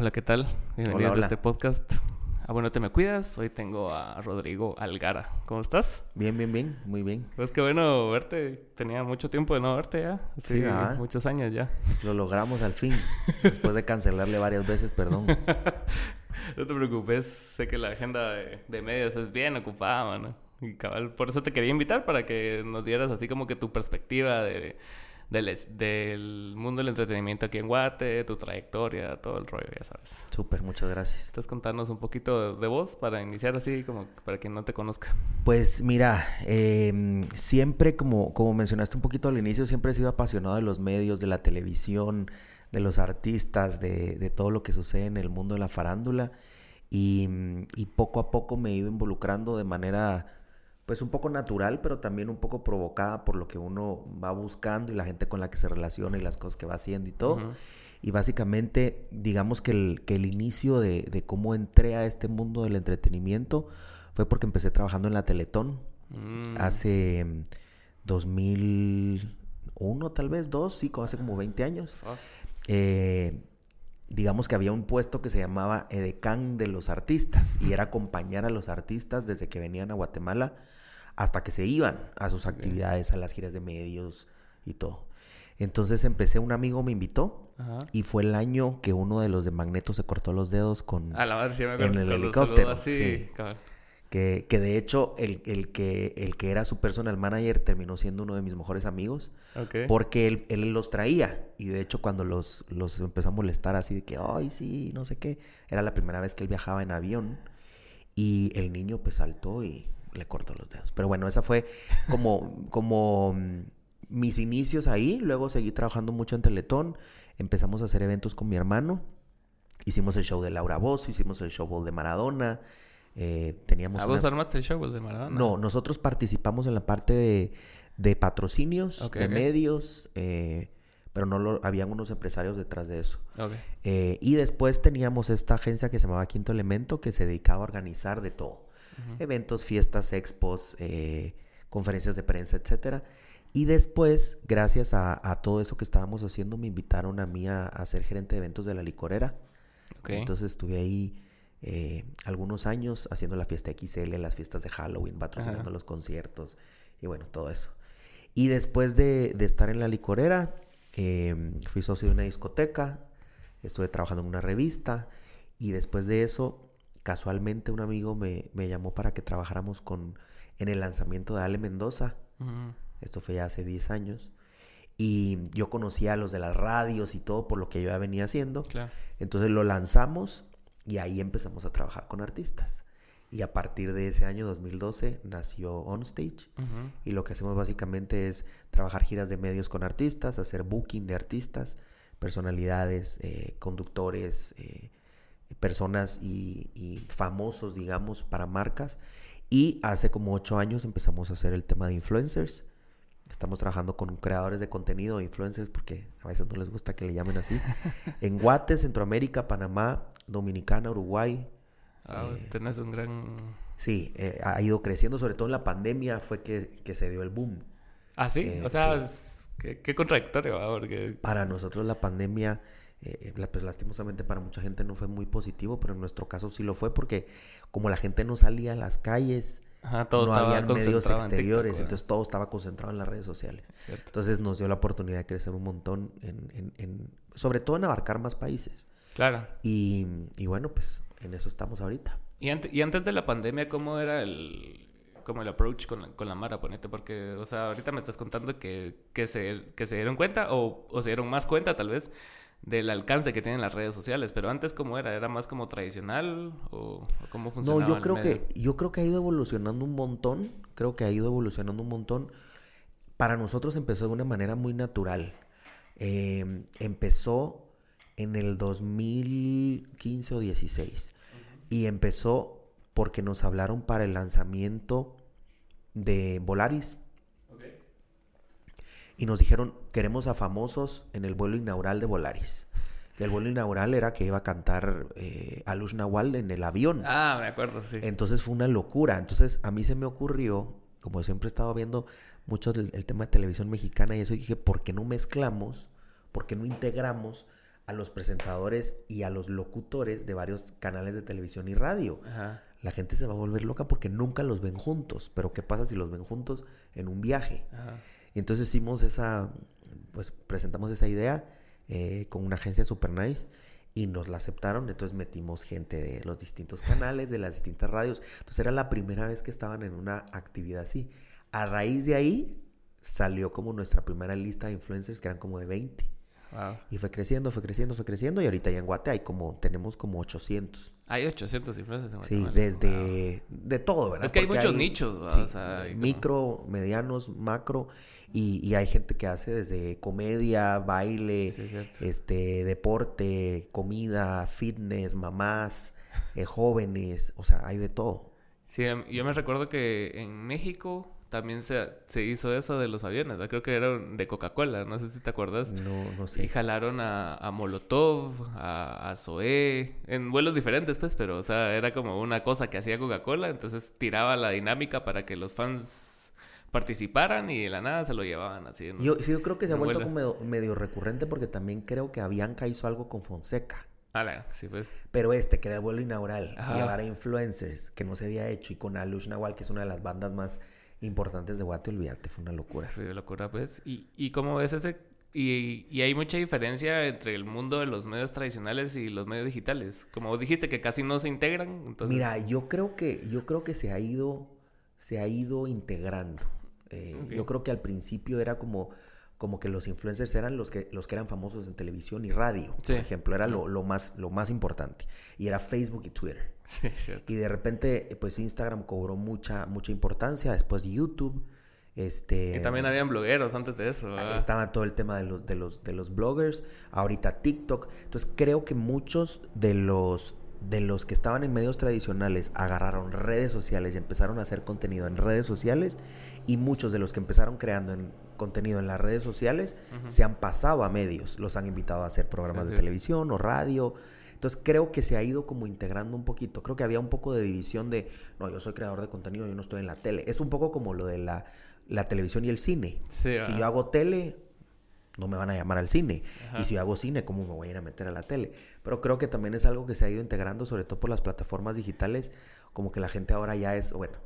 Hola, ¿qué tal? Bienvenidos Hola, hola. a este podcast. Ah, bueno, te me cuidas. Hoy tengo a Rodrigo Algara. ¿Cómo estás? Bien, bien, bien, muy bien. Pues qué bueno verte. Tenía mucho tiempo de no verte ya. Sí, muchos años ya. Lo logramos al fin. Después de cancelarle varias veces, perdón. No te preocupes. Sé que la agenda de, de medios es bien ocupada, mano. Y cabal, por eso te quería invitar para que nos dieras así como que tu perspectiva de, del, del mundo del entretenimiento aquí en Guate, tu trayectoria, todo el rollo, ya sabes. Súper, muchas gracias. ¿Estás contarnos un poquito de vos para iniciar así, como para quien no te conozca? Pues mira, eh, siempre, como, como mencionaste un poquito al inicio, siempre he sido apasionado de los medios, de la televisión, de los artistas, de, de todo lo que sucede en el mundo de la farándula. Y, y poco a poco me he ido involucrando de manera, pues un poco natural, pero también un poco provocada por lo que uno va buscando y la gente con la que se relaciona y las cosas que va haciendo y todo. Y básicamente, digamos que el, que el inicio de, de cómo entré a este mundo del entretenimiento fue porque empecé trabajando en la Teletón Mm. hace mm, 2001, tal vez, dos, sí, como hace como 20 años. Fuck. Eh, digamos que había un puesto que se llamaba Edecán de los artistas y era acompañar a los artistas desde que venían a Guatemala hasta que se iban a sus actividades, a las giras de medios y todo. Entonces empecé, un amigo me invitó Ajá. y fue el año que uno de los de Magneto se cortó los dedos con... A la madre, sí me acuerdo. En el helicóptero, así, sí. Que, que de hecho el, el que, el que era su personal manager terminó siendo uno de mis mejores amigos Ok. porque él, él los traía y de hecho cuando los, los empezó a molestar así de que, ay sí, no sé qué, era la primera vez que él viajaba en avión y el niño pues saltó y le cortó los dedos. Pero bueno, esa fue como, como mm, mis inicios ahí, luego seguí trabajando mucho en Teletón, empezamos a hacer eventos con mi hermano, hicimos el show de Laura Bozo, hicimos el show de Maradona, eh, teníamos... ¿A una- vos armaste el show, de Maradona? no, nosotros participamos en la parte de, de patrocinios, de medios, eh, pero no lo, habían unos empresarios detrás de eso. Eh, y después teníamos esta agencia que se llamaba Quinto Elemento que se dedicaba a organizar de todo. Eventos, fiestas, expos, eh, conferencias de prensa, etcétera. Y después, gracias a, a todo eso que estábamos haciendo, me invitaron a mí a, a ser gerente de eventos de la licorera. Ok. Entonces estuve ahí eh, algunos años haciendo la fiesta XL, las fiestas de Halloween, patrocinando Ajá. los conciertos y bueno, todo eso. Y después de, de estar en la licorera, eh, fui socio de una discoteca, estuve trabajando en una revista y después de eso, casualmente un amigo me, me llamó para que trabajáramos con, en el lanzamiento de Ale Mendoza. Esto fue ya hace 10 años. Y yo conocía a los de las radios y todo por lo que yo ya venía haciendo. Claro. Entonces lo lanzamos y ahí empezamos a trabajar con artistas. Y a partir de ese año 2012 nació OnStage. Ujú. Y lo que hacemos básicamente es trabajar giras de medios con artistas, hacer booking de artistas, personalidades, eh, conductores, eh, personas y, y famosos, digamos, para marcas. Y hace como ocho años empezamos a hacer el tema de influencers. Estamos trabajando con creadores de contenido, influencers, porque a veces no les gusta que le llamen así. en Guate, Centroamérica, Panamá, Dominicana, Uruguay. Ah, Eh, tenés un gran... Sí, eh, ha ido creciendo, sobre todo en la pandemia fue que, que se dio el boom. Ah, sí. eh, o sea, sí. qué, qué contradictorio. Porque... Para nosotros la pandemia, eh, la- pues lastimosamente para mucha gente no fue muy positivo, pero en nuestro caso sí lo fue porque como la gente no salía a las calles, Ajá, todo no había medios concentrado en TikTok, exteriores, entonces todo estaba concentrado en las redes sociales. Entonces nos dio la oportunidad de crecer un montón, en, en- en- sobre todo en abarcar más países. Claro. Y, y bueno, pues en eso estamos ahorita. Y, ante- y antes de la pandemia, ¿cómo era el, como el approach con la, con la Mara, ponete? Porque, o sea, ahorita me estás contando que, que, se, que se dieron cuenta o, o se dieron más cuenta, tal vez, del alcance que tienen las redes sociales. Pero antes, ¿cómo era? ¿Era más como tradicional o, cómo funcionaba No, yo el creo medio? que yo creo que ha ido evolucionando un montón. Creo que ha ido evolucionando un montón. Para nosotros empezó de una manera muy natural. Eh, empezó en el 2015 o 16 y empezó porque nos hablaron para el lanzamiento de Volaris. Y nos dijeron queremos a famosos en el vuelo inaugural de Volaris. El vuelo inaugural era que iba a cantar eh, Alush Nawal en el avión. Ah, me acuerdo, sí. Entonces fue una locura. Entonces a mí se me ocurrió, como siempre he estado viendo mucho el, el tema de televisión mexicana y eso, dije, ¿por qué no mezclamos? ¿Por qué no integramos a los presentadores y a los locutores de varios canales de televisión y radio. Ajá. La gente se va a volver loca porque nunca los ven juntos. Pero ¿qué pasa si los ven juntos en un viaje? Ajá. Y entonces hicimos esa, pues presentamos esa idea eh, con una agencia super nice y nos la aceptaron. Entonces metimos gente de los distintos canales, de las distintas radios. Entonces era la primera vez que estaban en una actividad así. A raíz de ahí salió como nuestra primera lista de influencers que eran como de 20. Wow. Y fue creciendo, fue creciendo, fue creciendo. Y ahorita ya en Guate hay como, tenemos como 800. Hay 800 influencers en Sí, Guatemala. desde de todo, ¿verdad? Es que hay Porque muchos nichos, sí, O sea, hay como- micro, medianos, macro. Y, y hay gente que hace desde comedia, baile, Sí, es este, deporte, comida, fitness, mamás, eh, jóvenes. O sea, hay de todo. Sí, em, yo me recuerdo que en México también se, se hizo eso de los aviones, creo que era de Coca-Cola, no sé si te acuerdas. No, no Y sé. jalaron a, a Molotov, a, a Zoé, en vuelos diferentes, pues, pero, o sea, era como una cosa que hacía Coca-Cola, entonces tiraba la dinámica para que los fans participaran y de la nada se lo llevaban así. en- Yo, sí, yo creo que se ha vuelto como medio, medio recurrente porque también creo que Avianca hizo algo con Fonseca. Ala, sí, pues. Pero este, que era el vuelo inaugural, Ajá. llevar a influencers, que no se había hecho, y con Alush Nahual, que es una de las bandas más importantes de Guate, olvídate, fue una locura. Fue de locura, pues. Y, y como ves ese... Y, y hay mucha diferencia entre el mundo de los medios tradicionales y los medios digitales. Como dijiste que casi no se integran, entonces... Mira, yo creo que, yo creo que se ha ido, se ha ido integrando. Eh. Yo creo que al principio era como, como que los influencers eran los que, los que eran famosos en televisión y radio, Sí. por ejemplo, era lo, lo más, lo más importante. Y era Facebook y Twitter. Sí, cierto. Y de repente, pues Instagram cobró mucha, mucha importancia, después YouTube. Este, Y también habían blogueros antes de eso. ¿verdad? Estaba todo el tema de los, de los, de los bloggers, ahorita TikTok. Entonces creo que muchos de los, de los que estaban en medios tradicionales agarraron redes sociales y empezaron a hacer contenido en redes sociales. Y muchos de los que empezaron creando en, contenido en las redes sociales se han pasado a medios. Los han invitado a hacer programas Sí, de sí. televisión o radio. Entonces creo que se ha ido como integrando un poquito. Creo que había un poco de división de, no, yo soy creador de contenido, yo no estoy en la tele. Es un poco como lo de la, la televisión y el cine. Sí, si yo hago tele, no me van a llamar al cine. Ajá. Y si yo hago cine, ¿cómo me voy a ir a meter a la tele? Pero creo que también es algo que se ha ido integrando, sobre todo por las plataformas digitales, como que la gente ahora ya es, bueno,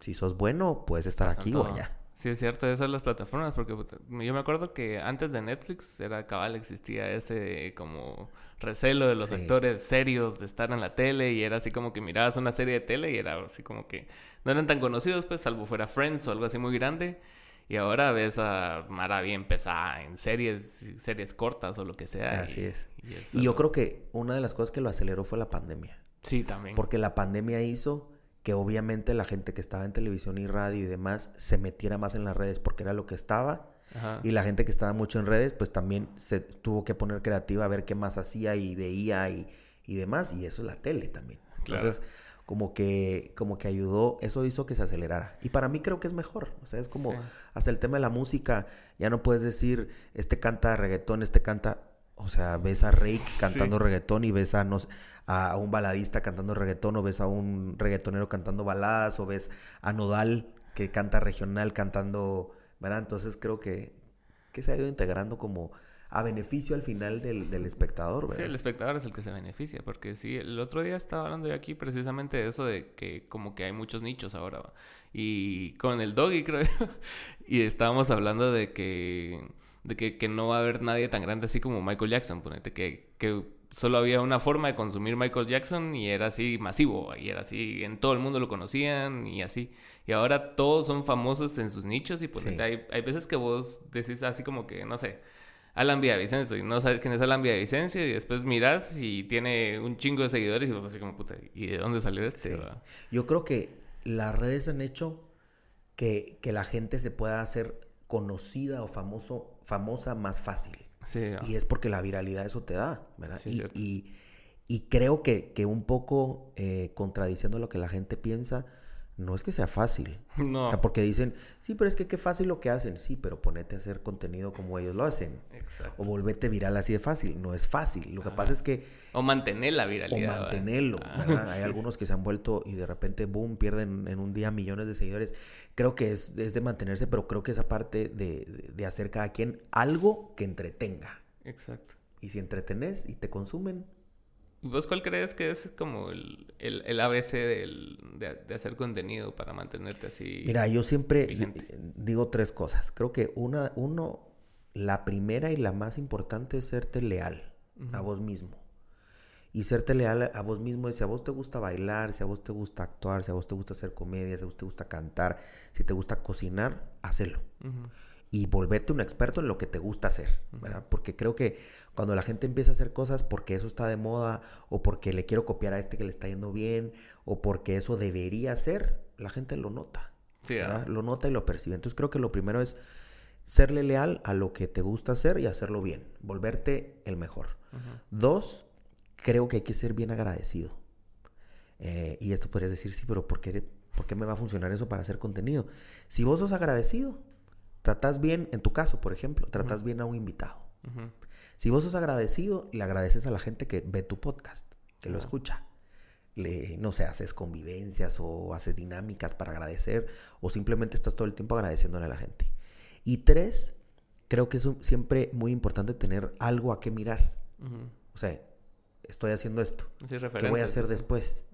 si sos bueno, puedes estar aquí o allá. Sí, es cierto, eso de las plataformas, porque yo me acuerdo que antes de Netflix era cabal, existía ese como recelo de los Sí. actores serios de estar en la tele y era así como que mirabas una serie de tele y era así como que no eran tan conocidos, pues, salvo fuera Friends o algo así muy grande. Y ahora ves a Mara bien pesada en series, series cortas o lo que sea. Así y- es. y yo creo que una de las cosas que lo aceleró fue la pandemia. Sí, también. Porque la pandemia hizo que obviamente la gente que estaba en televisión y radio y demás se metiera más en las redes porque era lo que estaba. Ajá. Y la gente que estaba mucho en redes, pues también se tuvo que poner creativa a ver qué más hacía y veía y, y demás. Y eso es la tele también. Claro. Como que, como que ayudó, eso hizo que se acelerara. Y para mí creo que es mejor. O sea, es como Sí. hasta el tema de la música, ya no puedes decir, este canta reggaetón, este canta... O sea, ves a Rake Sí. cantando reggaetón y ves a, no a un baladista cantando reggaetón o ves a un reggaetonero cantando baladas o ves a Nodal que canta regional cantando, ¿verdad? Entonces creo que, que se ha ido integrando como a beneficio al final del, del espectador, Sí, ¿verdad? el espectador es el que se beneficia, porque sí, el otro día estaba hablando yo aquí precisamente de eso de que como que hay muchos nichos ahora, ¿va? y con el doggy creo yo, y estábamos hablando de que, de que, que no va a haber nadie tan grande así como Michael Jackson, ponete, que, que solo había una forma de consumir Michael Jackson y era así masivo, y era así, en todo el mundo lo conocían y así, y ahora todos son famosos en sus nichos y Sí. hay, hay veces que vos decís así como que, no sé, Alan Villavicencio y no sabes quién es Alan Villavicencio y después miras y tiene un chingo de seguidores y vos así como puta, ¿y de dónde salió este? Sí. Yo creo que las redes han hecho que, que la gente se pueda hacer conocida o famoso, famosa más fácil. Sí. Y es porque la viralidad eso te da, ¿verdad? Sí, y, y creo que, que un poco eh, contradiciendo lo que la gente piensa, no es que sea fácil. no, O sea, porque dicen, sí, pero es que qué fácil lo que hacen. Sí, pero ponete a hacer contenido como ellos lo hacen. exacto. O volverte viral así de fácil. No es fácil. Lo que pasa es que... O mantener la O viralidad. ¿va? mantenerlo, Ah, ¿verdad? Hay algunos que se han vuelto y de repente, boom, pierden en un día millones de seguidores. Creo que es, es de mantenerse, pero creo que esa parte de, de- de hacer cada quien algo que entretenga. Exacto. Y si entretenés y te consumen. ¿Vos cuál crees que es como el, el, ABC de, hacer contenido para mantenerte así? Mira, yo siempre digo tres cosas. Creo que una, uno, la primera y la más importante es serte leal a vos mismo. Y serte leal a vos mismo es si a vos te gusta bailar, si a vos te gusta actuar, si a vos te gusta hacer comedia, si a vos te gusta cantar, si te gusta cocinar, hacelo. Y volverte un experto en lo que te gusta hacer, ¿verdad? Porque creo que cuando la gente empieza a hacer cosas porque eso está de moda o porque le quiero copiar a este que le está yendo bien o porque eso debería ser, la gente lo nota. Sí, Lo nota y lo percibe. Entonces creo que lo primero es serle leal a lo que te gusta hacer y hacerlo bien, volverte el mejor. Dos, creo que hay que ser bien agradecido. Eh, y esto podrías decir, sí, pero ¿por qué, ¿por qué me va a funcionar eso para hacer contenido? Si vos sos agradecido, tratas bien, en tu caso, por ejemplo, tratas bien a un invitado. Si vos sos agradecido, le agradeces a la gente que ve tu podcast, que lo escucha. Le, no sé, haces convivencias o haces dinámicas para agradecer o simplemente estás todo el tiempo agradeciéndole a la gente. Y tres, creo que es siempre muy importante tener algo a qué mirar. O sea, estoy haciendo esto. ¿Qué voy a hacer después?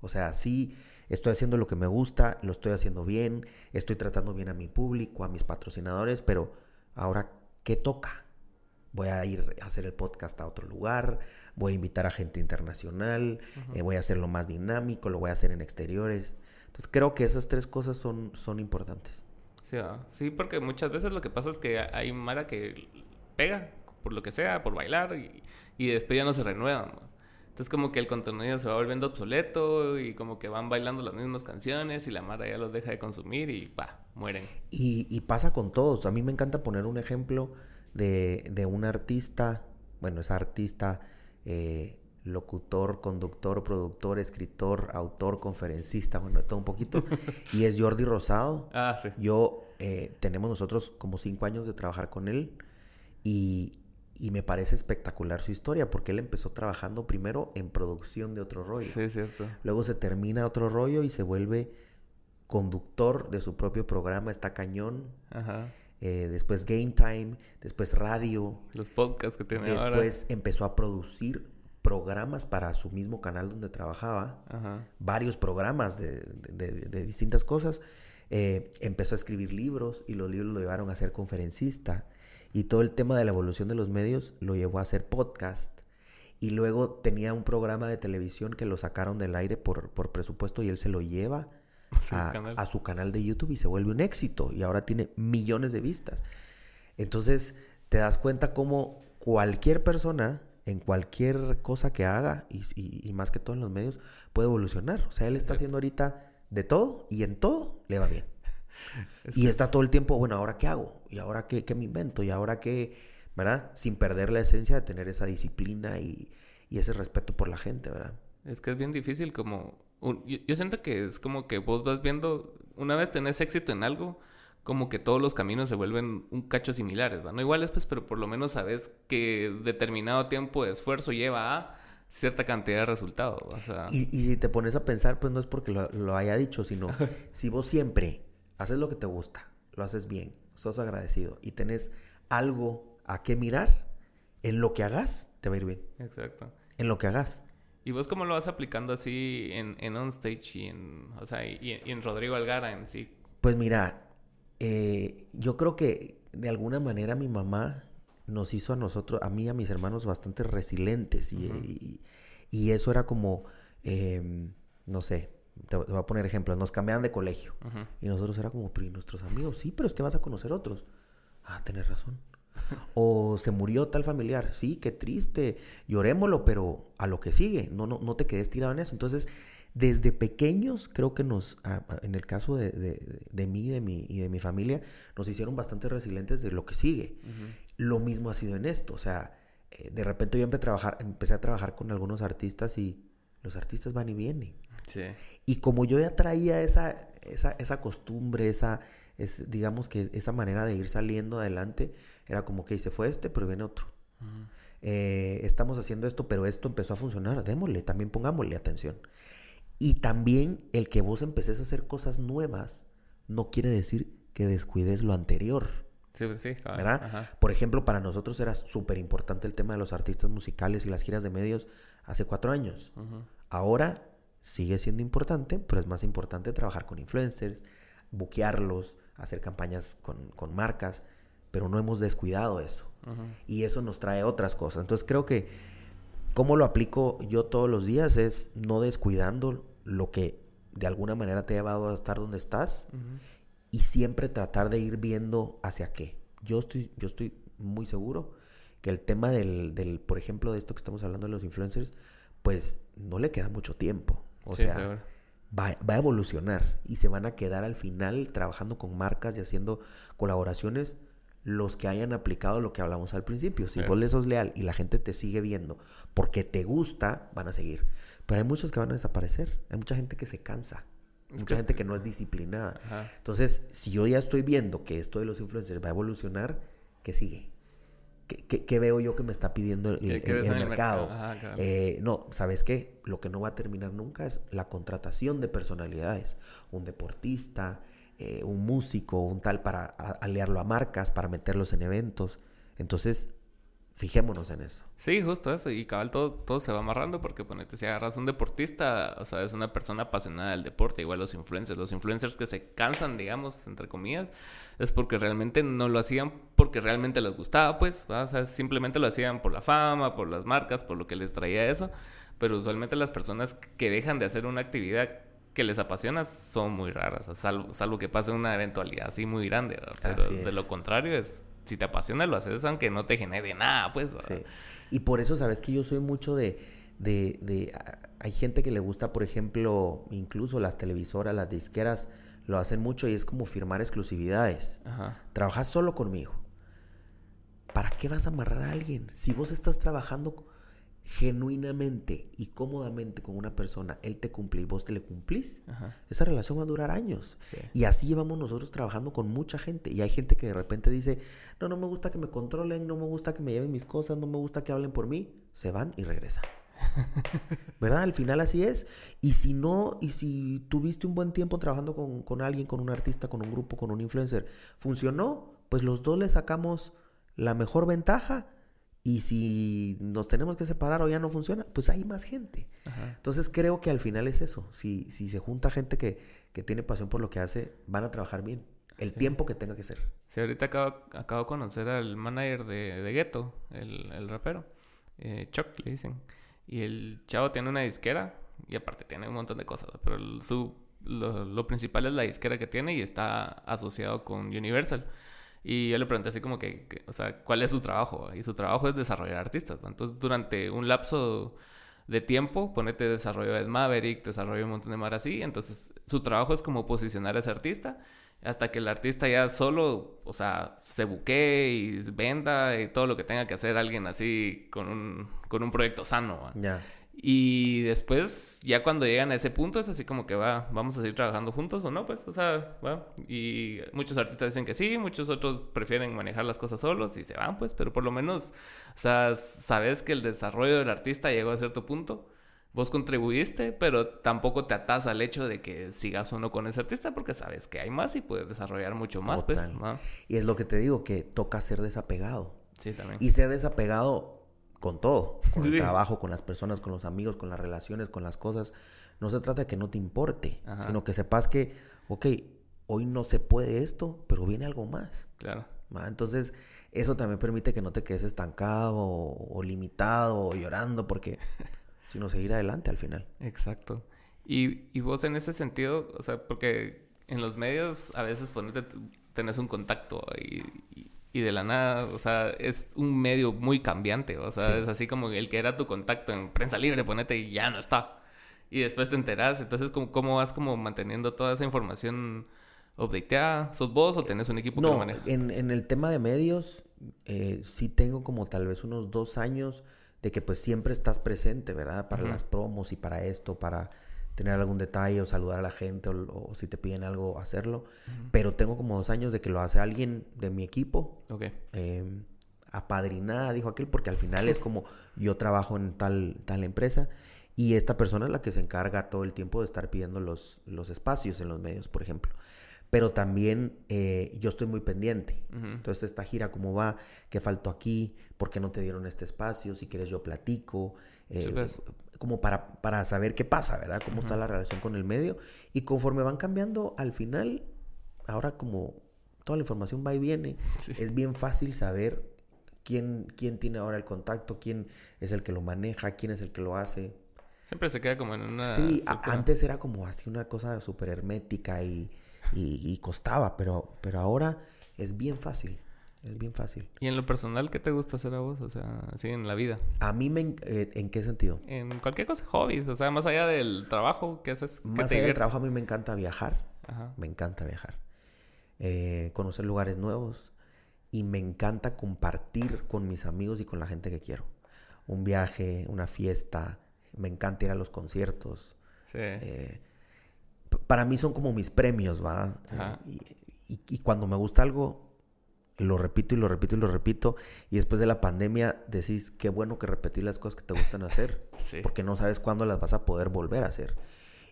O sea, sí, estoy haciendo lo que me gusta, lo estoy haciendo bien, estoy tratando bien a mi público, a mis patrocinadores, pero ahora, ¿qué toca? Voy a ir a hacer el podcast a otro lugar, voy a invitar a gente internacional, eh, voy a hacerlo más dinámico, lo voy a hacer en exteriores. Entonces creo que esas tres cosas son, son importantes. Sí, sí, porque muchas veces lo que pasa es que hay Mara que pega, por lo que sea, por bailar, y, y después ya no se renuevan. Entonces como que el contenido se va volviendo obsoleto y como que van bailando las mismas canciones y la Mara ya los deja de consumir y pa, mueren. Y, pasa con todos. A mí me encanta poner un ejemplo de, de un artista, bueno, es artista, eh, locutor, conductor, productor, escritor, autor, conferencista, bueno, todo un poquito. y es Jordi Rosado. Ah, sí. Yo, eh, tenemos nosotros como cinco años de trabajar con él y, y me parece espectacular su historia porque él empezó trabajando primero en producción de otro rollo. Sí, cierto. Luego se termina otro rollo y se vuelve conductor de su propio programa, está cañón. Ajá. Eh, después Game Time, después radio. Los podcasts que tiene después ahora. Después empezó a producir programas para su mismo canal donde trabajaba. Ajá. Varios programas de, de, distintas cosas. Eh, empezó a escribir libros y los libros lo llevaron a ser conferencista. Y todo el tema de la evolución de los medios lo llevó a hacer podcast. Y luego tenía un programa de televisión que lo sacaron del aire por, por presupuesto y él se lo lleva a, su canal de YouTube y se vuelve un éxito. Y ahora tiene millones de vistas. Entonces te das cuenta cómo cualquier persona en cualquier cosa que haga y, y, más que todo en los medios puede evolucionar. O sea, él está haciendo ahorita de todo y en todo le va bien. y está todo el tiempo, bueno, ¿ahora qué hago? ¿Y ahora qué, qué me invento? ¿Y ahora qué? ¿Verdad? Sin perder la esencia de tener esa disciplina y, y ese respeto por la gente, ¿verdad? Es que es bien difícil como... yo, siento que es como que vos vas viendo, una vez tenés éxito en algo, como que todos los caminos se vuelven un cacho similares, ¿va? No iguales, pues, pero por lo menos sabes que determinado tiempo de esfuerzo lleva a cierta cantidad de resultados. O sea... y, y, si te pones a pensar, pues no es porque lo, lo haya dicho, sino si vos siempre haces lo que te gusta, lo haces bien, sos agradecido y tenés algo a qué mirar, en lo que hagas te va a ir bien. Exacto. En lo que hagas. ¿Y vos cómo lo vas aplicando así en, en OnStage y en, o sea, y, en Rodrigo Algara en sí? Pues mira, eh, yo creo que de alguna manera mi mamá nos hizo a nosotros, a mí y a mis hermanos, bastante resilientes. Y, y, eso era como, em, no sé, te, voy a poner ejemplos, nos cambiaban de colegio. Y nosotros era como, pero nuestros amigos? Sí, pero es que vas a conocer otros. Ah, tenés razón. O se murió tal familiar. Sí, qué triste. Llorémoslo, pero a lo que sigue. No, no, no te quedes tirado en eso. Entonces, desde pequeños, creo que nos, en el caso de, de, de, mí, de mi, y de mi familia, nos hicieron bastante resilientes de lo que sigue. Lo mismo ha sido en esto. O sea, eh, de repente yo empecé a trabajar, empecé a trabajar con algunos artistas y los artistas van y vienen. Y como yo ya traía esa, esa, esa costumbre, esa, es, digamos que esa manera de ir saliendo adelante, era como que se fue este, pero viene otro. Eh, estamos haciendo esto, pero esto empezó a funcionar, démosle, también pongámosle atención. Y también el que vos empeces a hacer cosas nuevas no quiere decir que descuides lo anterior. Sí, pues sí, cabal. ¿verdad? Ajá. Por ejemplo, para nosotros era súper importante el tema de los artistas musicales y las giras de medios hace cuatro años. Ujú. Ahora sigue siendo importante, pero es más importante trabajar con influencers, buquearlos, hacer campañas con, con marcas, pero no hemos descuidado eso. Y eso nos trae otras cosas. Entonces creo que cómo lo aplico yo todos los días es no descuidando lo que de alguna manera te ha llevado a estar donde estás y siempre tratar de ir viendo hacia qué. Yo estoy, yo estoy muy seguro que el tema del, del, por ejemplo, de esto que estamos hablando de los influencers, pues no le queda mucho tiempo. O Sí, sea, va, va a evolucionar y se van a quedar al final trabajando con marcas y haciendo colaboraciones los que hayan aplicado lo que hablamos al principio. Si Sí. vos le sos leal y la gente te sigue viendo porque te gusta, van a seguir. Pero hay muchos que van a desaparecer. Hay mucha gente que se cansa. Es mucha que gente que- que no es disciplinada. Ajá. Entonces, si yo ya estoy viendo que esto de los influencers va a evolucionar, ¿qué sigue? ¿Qué, qué- qué veo yo que me está pidiendo el, ¿Qué- el- mercado? mercado? Ajá, cabal. Eh, no, ¿sabes qué? Lo que no va a terminar nunca es la contratación de personalidades. Un deportista, eh, un músico, un tal para aliarlo a marcas, para meterlos en eventos. Entonces, fijémonos en eso. Sí, justo eso. Y cabal, todo, todo se va amarrando porque, ponete, si agarras un deportista, o sea, es una persona apasionada del deporte, igual los influencers. Los influencers que se cansan, digamos, entre comillas, es porque realmente no lo hacían porque realmente les gustaba, pues, ¿va? o sea, simplemente lo hacían por la fama, por las marcas, por lo que les traía eso. Pero usualmente las personas que dejan de hacer una actividad que les apasiona son muy raras, salvo, salvo que pase una eventualidad así muy grande, ¿verdad? pero Así de lo contrario es, si te apasiona lo haces aunque no te genere nada, pues. ¿verdad? Sí. Y por eso, ¿sabes que Yo soy mucho de... de, hay gente que le gusta, por ejemplo, incluso las televisoras, las disqueras, lo hacen mucho y es como firmar exclusividades. Ajá. Trabajas solo conmigo. ¿Para qué vas a amarrar a alguien? Si vos estás trabajando genuinamente y cómodamente con una persona, él te cumple y vos te le cumplís, Ajá. esa relación va a durar años. Sí. Y así llevamos nosotros trabajando con mucha gente. Y hay gente que de repente dice, no, no me gusta que me controlen, no me gusta que me lleven mis cosas, no me gusta que hablen por mí. Se van y regresan. ¿Verdad? Al final así es. Y si no, y si tuviste un buen tiempo trabajando con, con alguien, con un artista, con un grupo, con un influencer, funcionó, pues los dos le sacamos la mejor ventaja. Y si nos tenemos que separar o ya no funciona, pues hay más gente. Ajá. Entonces creo que al final es eso. Si, si se junta gente que, que tiene pasión por lo que hace, van a trabajar bien. El Sí. tiempo que tenga que ser. Sí, ahorita acabo, acabo de conocer al manager de, de Ghetto, el, el rapero. Eh, Chuck, le dicen. Y el chavo tiene una disquera y aparte tiene un montón de cosas. Pero el- su, lo, lo principal es la disquera que tiene y está asociado con Universal. Y yo le pregunté así como que, o sea, ¿cuál es su trabajo? Y su trabajo es desarrollar artistas. Entonces, durante un lapso de tiempo, ponete desarrollo de Maverick, desarrollo un montón de mar así. Entonces, su trabajo es como posicionar a ese artista hasta que el artista ya solo, o sea, se buquee y venda y todo lo que tenga que hacer alguien así con un, con un proyecto sano. Ya. Y después, ya cuando llegan a ese punto, es así como que va, vamos a seguir trabajando juntos o no, pues, o sea, va. Y muchos artistas dicen que sí, muchos otros prefieren manejar las cosas solos y se van, pues, pero por lo menos, o sea, sabes que el desarrollo del artista llegó a cierto punto. Vos contribuiste, pero tampoco te atas al hecho de que sigas o no con ese artista porque sabes que hay más y puedes desarrollar mucho más, Total. pues. ¿va? Y es lo que te digo, que toca ser desapegado. Sí, también. Y ser desapegado con todo. Con el Sí. trabajo, con las personas, con los amigos, con las relaciones, con las cosas. No se trata de que no te importe, Ajá. sino que sepas que, ok, hoy no se puede esto, pero viene algo más. Claro. ¿va? Entonces, eso también permite que no te quedes estancado o, o limitado o llorando, porque sino seguir adelante al final. Exacto. Y, y vos en ese sentido, o sea, porque en los medios a veces ponete, tenés un contacto y, y- y de la nada, o sea, es un medio muy cambiante, o sea, Sí. es así como el que era tu contacto en prensa libre, ponete y ya no está. Y después te enterás, entonces, ¿cómo, cómo vas como manteniendo toda esa información updateada? ¿Sos vos o tenés un equipo que lo No, maneja? en, en el tema de medios, eh, sí tengo como tal vez unos dos años de que pues siempre estás presente, ¿verdad? Para Ujú. las promos y para esto, para tener algún detalle o saludar a la gente o, o si te piden algo, hacerlo. Pero tengo como dos años de que lo hace alguien de mi equipo, Ok. eh, apadrinada, dijo aquel, porque al final es como yo trabajo en tal, tal empresa y esta persona es la que se encarga todo el tiempo de estar pidiendo los, los espacios en los medios, por ejemplo. pero también eh, yo estoy muy pendiente. Ujú. Entonces, esta gira, ¿cómo va? ¿Qué faltó aquí? ¿Por qué no te dieron este espacio? Si quieres, yo platico. Eh, pues. Como para, para saber qué pasa, ¿verdad? Cómo está la relación con el medio. Y conforme van cambiando, al final, ahora como toda la información va y viene, Sí. es bien fácil saber quién, quién tiene ahora el contacto, quién es el que lo maneja, quién es el que lo hace. Siempre se queda como en una... Sí, antes era como así una cosa súper hermética y, y- y costaba, pero, pero ahora es bien fácil. Es bien fácil. ¿Y en lo personal qué te gusta hacer a vos? O sea, así en la vida. A mí me... en- eh, ¿En qué sentido? En cualquier cosa, hobbies. O sea, más allá del trabajo, ¿qué haces? ¿Qué Más allá del trabajo, a mí me encanta viajar. Ajá. Me encanta viajar. Eh, conocer lugares nuevos. Y me encanta compartir con mis amigos y con la gente que quiero. Un viaje, una fiesta. Me encanta ir a los conciertos. Sí. Eh, para mí son como mis premios, ¿va? Ajá. Eh, y, y- y cuando me gusta algo, lo repito y lo repito y lo repito. Y después de la pandemia decís, qué bueno que repetí las cosas que te gustan hacer. sí. Porque no sabes cuándo las vas a poder volver a hacer.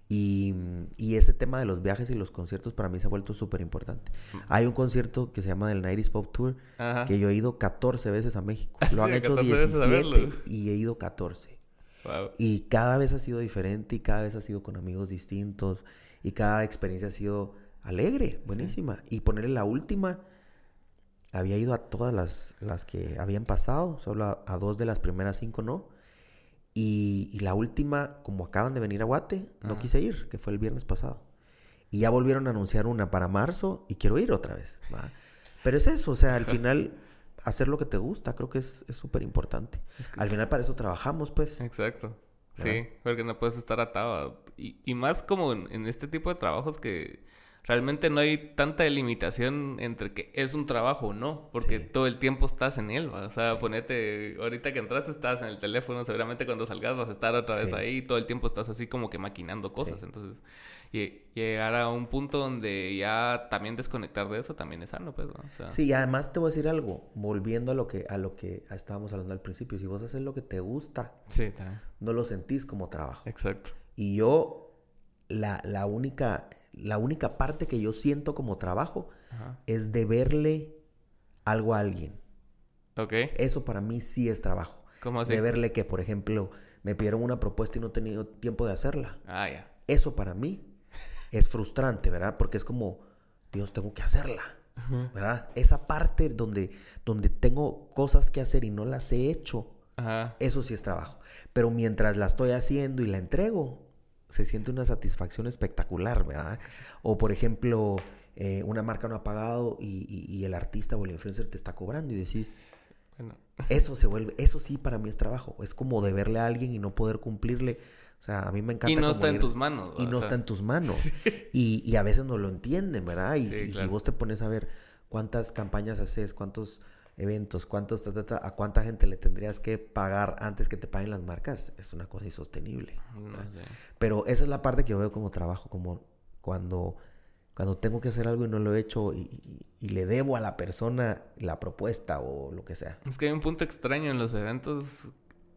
Y, y ese tema de los viajes y los conciertos para mí se ha vuelto súper importante. Hay un concierto que se llama el 90s Pop Tour Ajá. que yo he ido 14 veces a México. Lo han hecho 14 veces a 17 verlo. y he ido 14. Wow. Y cada vez ha sido diferente y cada vez ha sido con amigos distintos y cada experiencia ha sido alegre, buenísima. Y ponerle la última, había ido a todas las, las que habían pasado, solo a, a dos de las primeras cinco no. Y, y la última, como acaban de venir a Guate, no Ajá. quise ir, que fue el viernes pasado. Y ya volvieron a anunciar una para marzo y quiero ir otra vez. ¿va? Pero es eso, o sea, al final hacer lo que te gusta, creo que es es súper importante. Es que Al final para eso trabajamos, pues. Exacto. Sí, porque no puedes estar atado. a- Y, y más como en, en este tipo de trabajos que realmente no hay tanta delimitación entre que es un trabajo o no, porque Sí. todo el tiempo estás en él. ¿va? O sea, ponete, ahorita que entraste estás en el teléfono, seguramente cuando salgas vas a estar otra vez Sí. ahí, todo el tiempo estás así como que maquinando cosas. Entonces, lle- llegar a un punto donde ya también desconectar de eso también es sano, pues. ¿no? O sea, Sí, y además te voy a decir algo, volviendo a lo que a lo que estábamos hablando al principio, si vos haces lo que te gusta, no lo sentís como trabajo. Exacto. Y yo la, la única la única parte que yo siento como trabajo Ajá. es de algo a alguien. Ok. Eso para mí sí es trabajo. ¿Cómo así? De verle que, por ejemplo, me pidieron una propuesta y no he tenido tiempo de hacerla. Ah, ya. Eso para mí es frustrante, ¿verdad? Porque es como, Dios, tengo que hacerla. ¿verdad? Esa parte donde, donde tengo cosas que hacer y no las he hecho, Ajá. eso sí es trabajo. Pero mientras la estoy haciendo y la entrego, se siente una satisfacción espectacular, ¿verdad? O por ejemplo, eh, una marca no ha pagado y, y- y el artista o el influencer te está cobrando y decís, Bueno. eso se vuelve, eso sí para mí es trabajo. Es como deberle a alguien y no poder cumplirle. O sea, a mí me encanta. Y no está en tus manos. y ¿va? no O sea, está en tus manos. Y, y a veces no lo entienden, ¿verdad? Y, Sí, si, y vos te pones a ver cuántas campañas haces, cuántos eventos, cuántos, ta, ta, ta, a cuánta gente le tendrías que pagar antes que te paguen las marcas, es una cosa insostenible. No sé. Pero esa es la parte que yo veo como trabajo, como cuando, cuando tengo que hacer algo y no lo he hecho y, y- y le debo a la persona la propuesta o lo que sea. Es que hay un punto extraño en los eventos,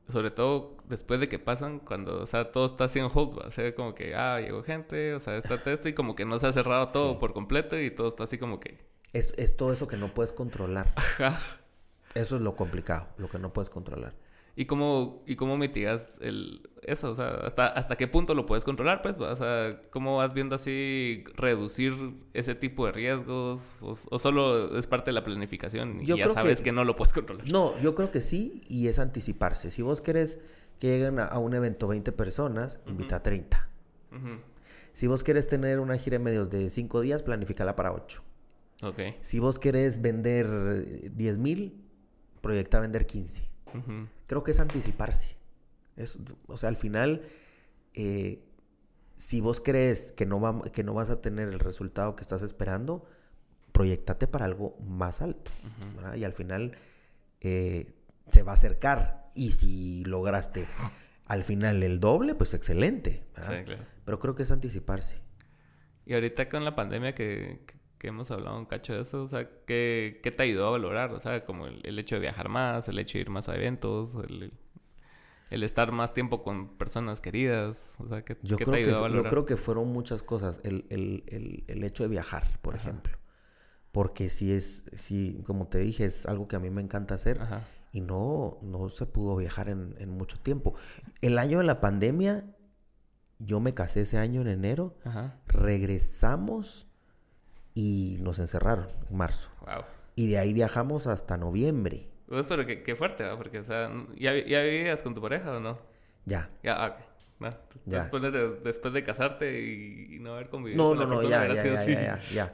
sobre todo después de que pasan, cuando, o sea, todo está así en hold, o sea, como que, ah, llegó gente, o sea, está esto y como que no se ha cerrado todo Sí. por completo y todo está así como que, Es, es todo eso que no puedes controlar. ajá. Eso es lo complicado, lo que no puedes controlar. ¿Y cómo, ¿Y cómo mitigas el, eso? O sea, ¿hasta, ¿hasta qué punto lo puedes controlar? Pues, o sea, ¿cómo vas viendo así reducir ese tipo de riesgos? ¿O, o solo es parte de la planificación y Yo ya sabes que- que... no lo puedes controlar? No, yo creo que sí y es anticiparse. Si vos querés que lleguen a, a un evento 20 personas, invita a 30. Ujú. Si vos querés tener una gira de medios de 5 días, planifícala para 8. Ok. Si vos querés vender eh, 10 mil, proyecta vender 15. Ujú. Creo que es anticiparse. Es, o sea, al final, eh, si vos crees que no, va- que no vas a tener el resultado que estás esperando, proyectate para algo más alto. Y al final eh, se va a acercar. Y si lograste al final el doble, pues excelente. Sí, claro. Pero creo que es anticiparse. Y ahorita con la pandemia que, que- que hemos hablado un cacho de eso, o sea, ¿qué, qué te ayudó a valorar? O sea, como el, el hecho de viajar más, el hecho de ir más a eventos, el... el estar más tiempo con personas queridas? O sea, ¿qué, yo qué creo te que, ayudó a Yo valorar? creo que fueron muchas cosas. El, el, el, el hecho de viajar, por Ajá. ejemplo. Porque si es, si, como te dije, es algo que a mí me encanta hacer. Ajá. Y no, no se pudo viajar en, en mucho tiempo. El año de la pandemia, yo me casé ese año en enero. Ajá. Regresamos y nos encerraron en marzo. Wow. Y de ahí viajamos hasta noviembre. Pues, pero qué, qué fuerte, ¿va? Porque, o sea, ¿ya, ¿ya vivías con tu pareja o no? Ya. Ya, ah, ok. No, Ya. Después, de, después de casarte y, y no haber convivido No, con no, la no, persona, ya, hubiera ya, ya, así. ya, ya, ya.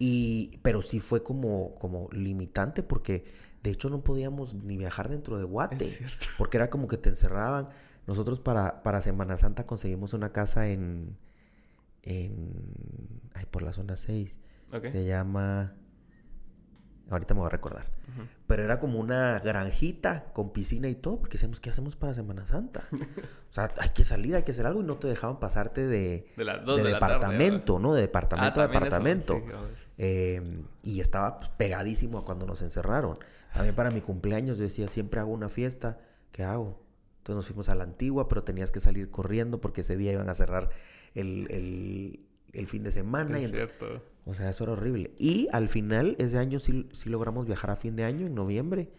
Y, pero sí fue como, como limitante porque de hecho no podíamos ni viajar dentro de Guate. Es cierto. Porque era como que te encerraban. Nosotros para, para Semana Santa conseguimos una casa en, en, ay, por la zona 6. Se llama, ahorita me voy a recordar. Pero era como una granjita con piscina y todo, porque decíamos, ¿qué hacemos para Semana Santa? o sea, hay que salir, hay que hacer algo y no te dejaban pasarte de, De las dos de de, la tarde, departamento, ¿no? De departamento Ah, a eso, departamento. sí. Eh, y estaba pues, pegadísimo a cuando nos encerraron. También para mi cumpleaños yo decía, siempre hago una fiesta, ¿qué hago? Entonces nos fuimos a la antigua, pero tenías que salir corriendo porque ese día iban a cerrar el, el- el fin de semana. Es cierto. O sea, eso era horrible. Y al final, ese año sí, sí logramos viajar a fin de año, en noviembre,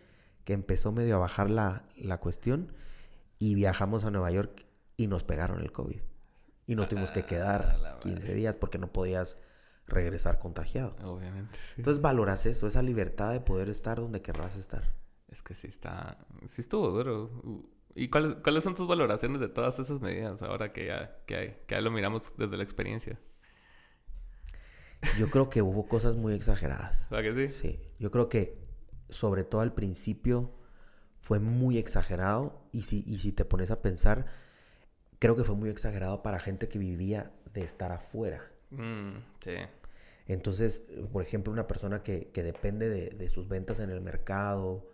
que empezó medio a bajar la, la cuestión. Y viajamos a Nueva York y nos pegaron el COVID. Y nos tuvimos que Ah, quedar la 15 madre. días porque no podías regresar contagiado. Obviamente. sí. Entonces valoras eso, esa libertad de poder estar donde querrás estar. Es que sí está... Sí estuvo duro. ¿Y cuáles, cuáles son tus valoraciones de todas esas medidas ahora que ya, que hay, que ya lo miramos desde la experiencia? Yo creo que hubo cosas muy exageradas. ¿Verdad que sí? Sí, yo creo que sobre todo al principio fue muy exagerado y si, y si te pones a pensar, creo que fue muy exagerado para gente que vivía de estar afuera. Mm, sí. Entonces, por ejemplo, una persona que, que depende de, de sus ventas en el mercado,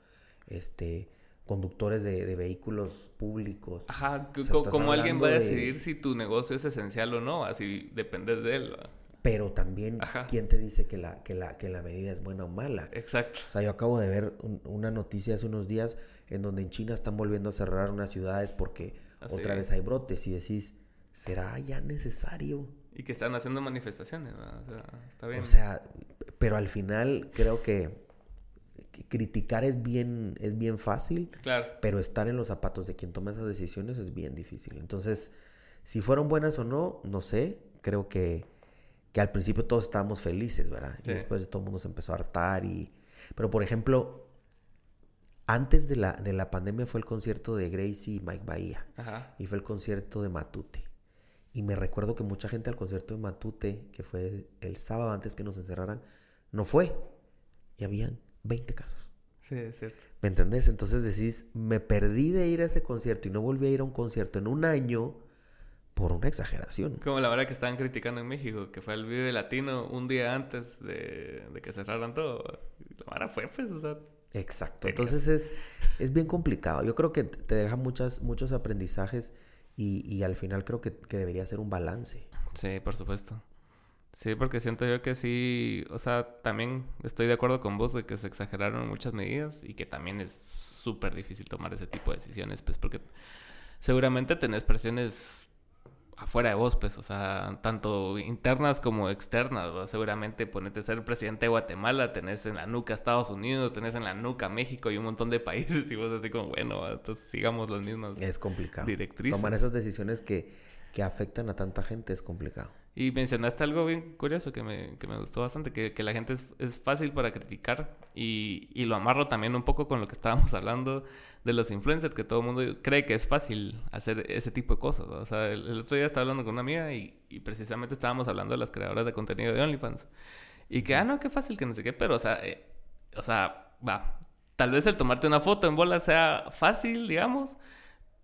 este, conductores de, de vehículos públicos. Ajá, O sea, como alguien va a de- decidir si tu negocio es esencial o no, así dependes de él. Pero también, Ajá. ¿quién te dice que la, que, la, que la medida es buena o mala? Exacto. O sea, yo acabo de ver un- una noticia hace unos días en donde en China están volviendo a cerrar unas ciudades porque Así otra vez hay brotes y decís, ¿será ya necesario? Y que están haciendo manifestaciones, ¿va? O sea, está bien. O sea, pero al final creo que, que criticar es bien, es bien fácil, claro. pero estar en los zapatos de quien toma esas decisiones es bien difícil. Entonces, si fueron buenas o no, no sé. Creo que, que al principio todos estábamos felices, ¿verdad? Sí. Y después de todo el mundo se empezó a hartar y... Pero, por ejemplo, antes de la, de la pandemia fue el concierto de Gracie y Mike Bahía. Ajá. Y fue el concierto de Matute. Y me recuerdo que mucha gente al concierto de Matute, que fue el sábado antes que nos encerraran, no fue. Y habían 20 casos. Sí, es cierto. ¿Me entendés? Entonces decís, me perdí de ir a ese concierto y no volví a ir a un concierto en un año por una exageración. Como la hora que estaban criticando en México, que fue el Vive Latino un día antes de, de que cerraran todo. La vara fue, pues, o sea, Exacto. Entonces es, es bien complicado. Yo creo que te deja muchas, muchos aprendizajes y, y al final creo que, que debería ser un balance. Sí, por supuesto. Sí, porque siento yo que sí, o sea, también estoy de acuerdo con vos de que se exageraron muchas medidas y que también es súper difícil tomar ese tipo de decisiones, pues porque seguramente tenés presiones afuera de vos, pues, o sea, tanto internas como externas, seguramente ponete a ser presidente de Guatemala, tenés en la nuca Estados Unidos, tenés en la nuca México y un montón de países y vos así como, bueno, entonces sigamos las mismas Es complicado. directrices. Tomar esas decisiones que, que afectan a tanta gente es complicado. Y mencionaste algo bien curioso que me, que me gustó bastante, que, que la gente es, es fácil para criticar y, y lo amarro también un poco con lo que estábamos hablando de los influencers, que todo el mundo cree que es fácil hacer ese tipo de cosas. O sea, el, otro día estaba hablando con una amiga y, y precisamente estábamos hablando de las creadoras de contenido de OnlyFans. Y que, ah, no, qué fácil, que no sé qué, pero, o sea, eh, o sea, va, tal vez el tomarte una foto en bola sea fácil, digamos,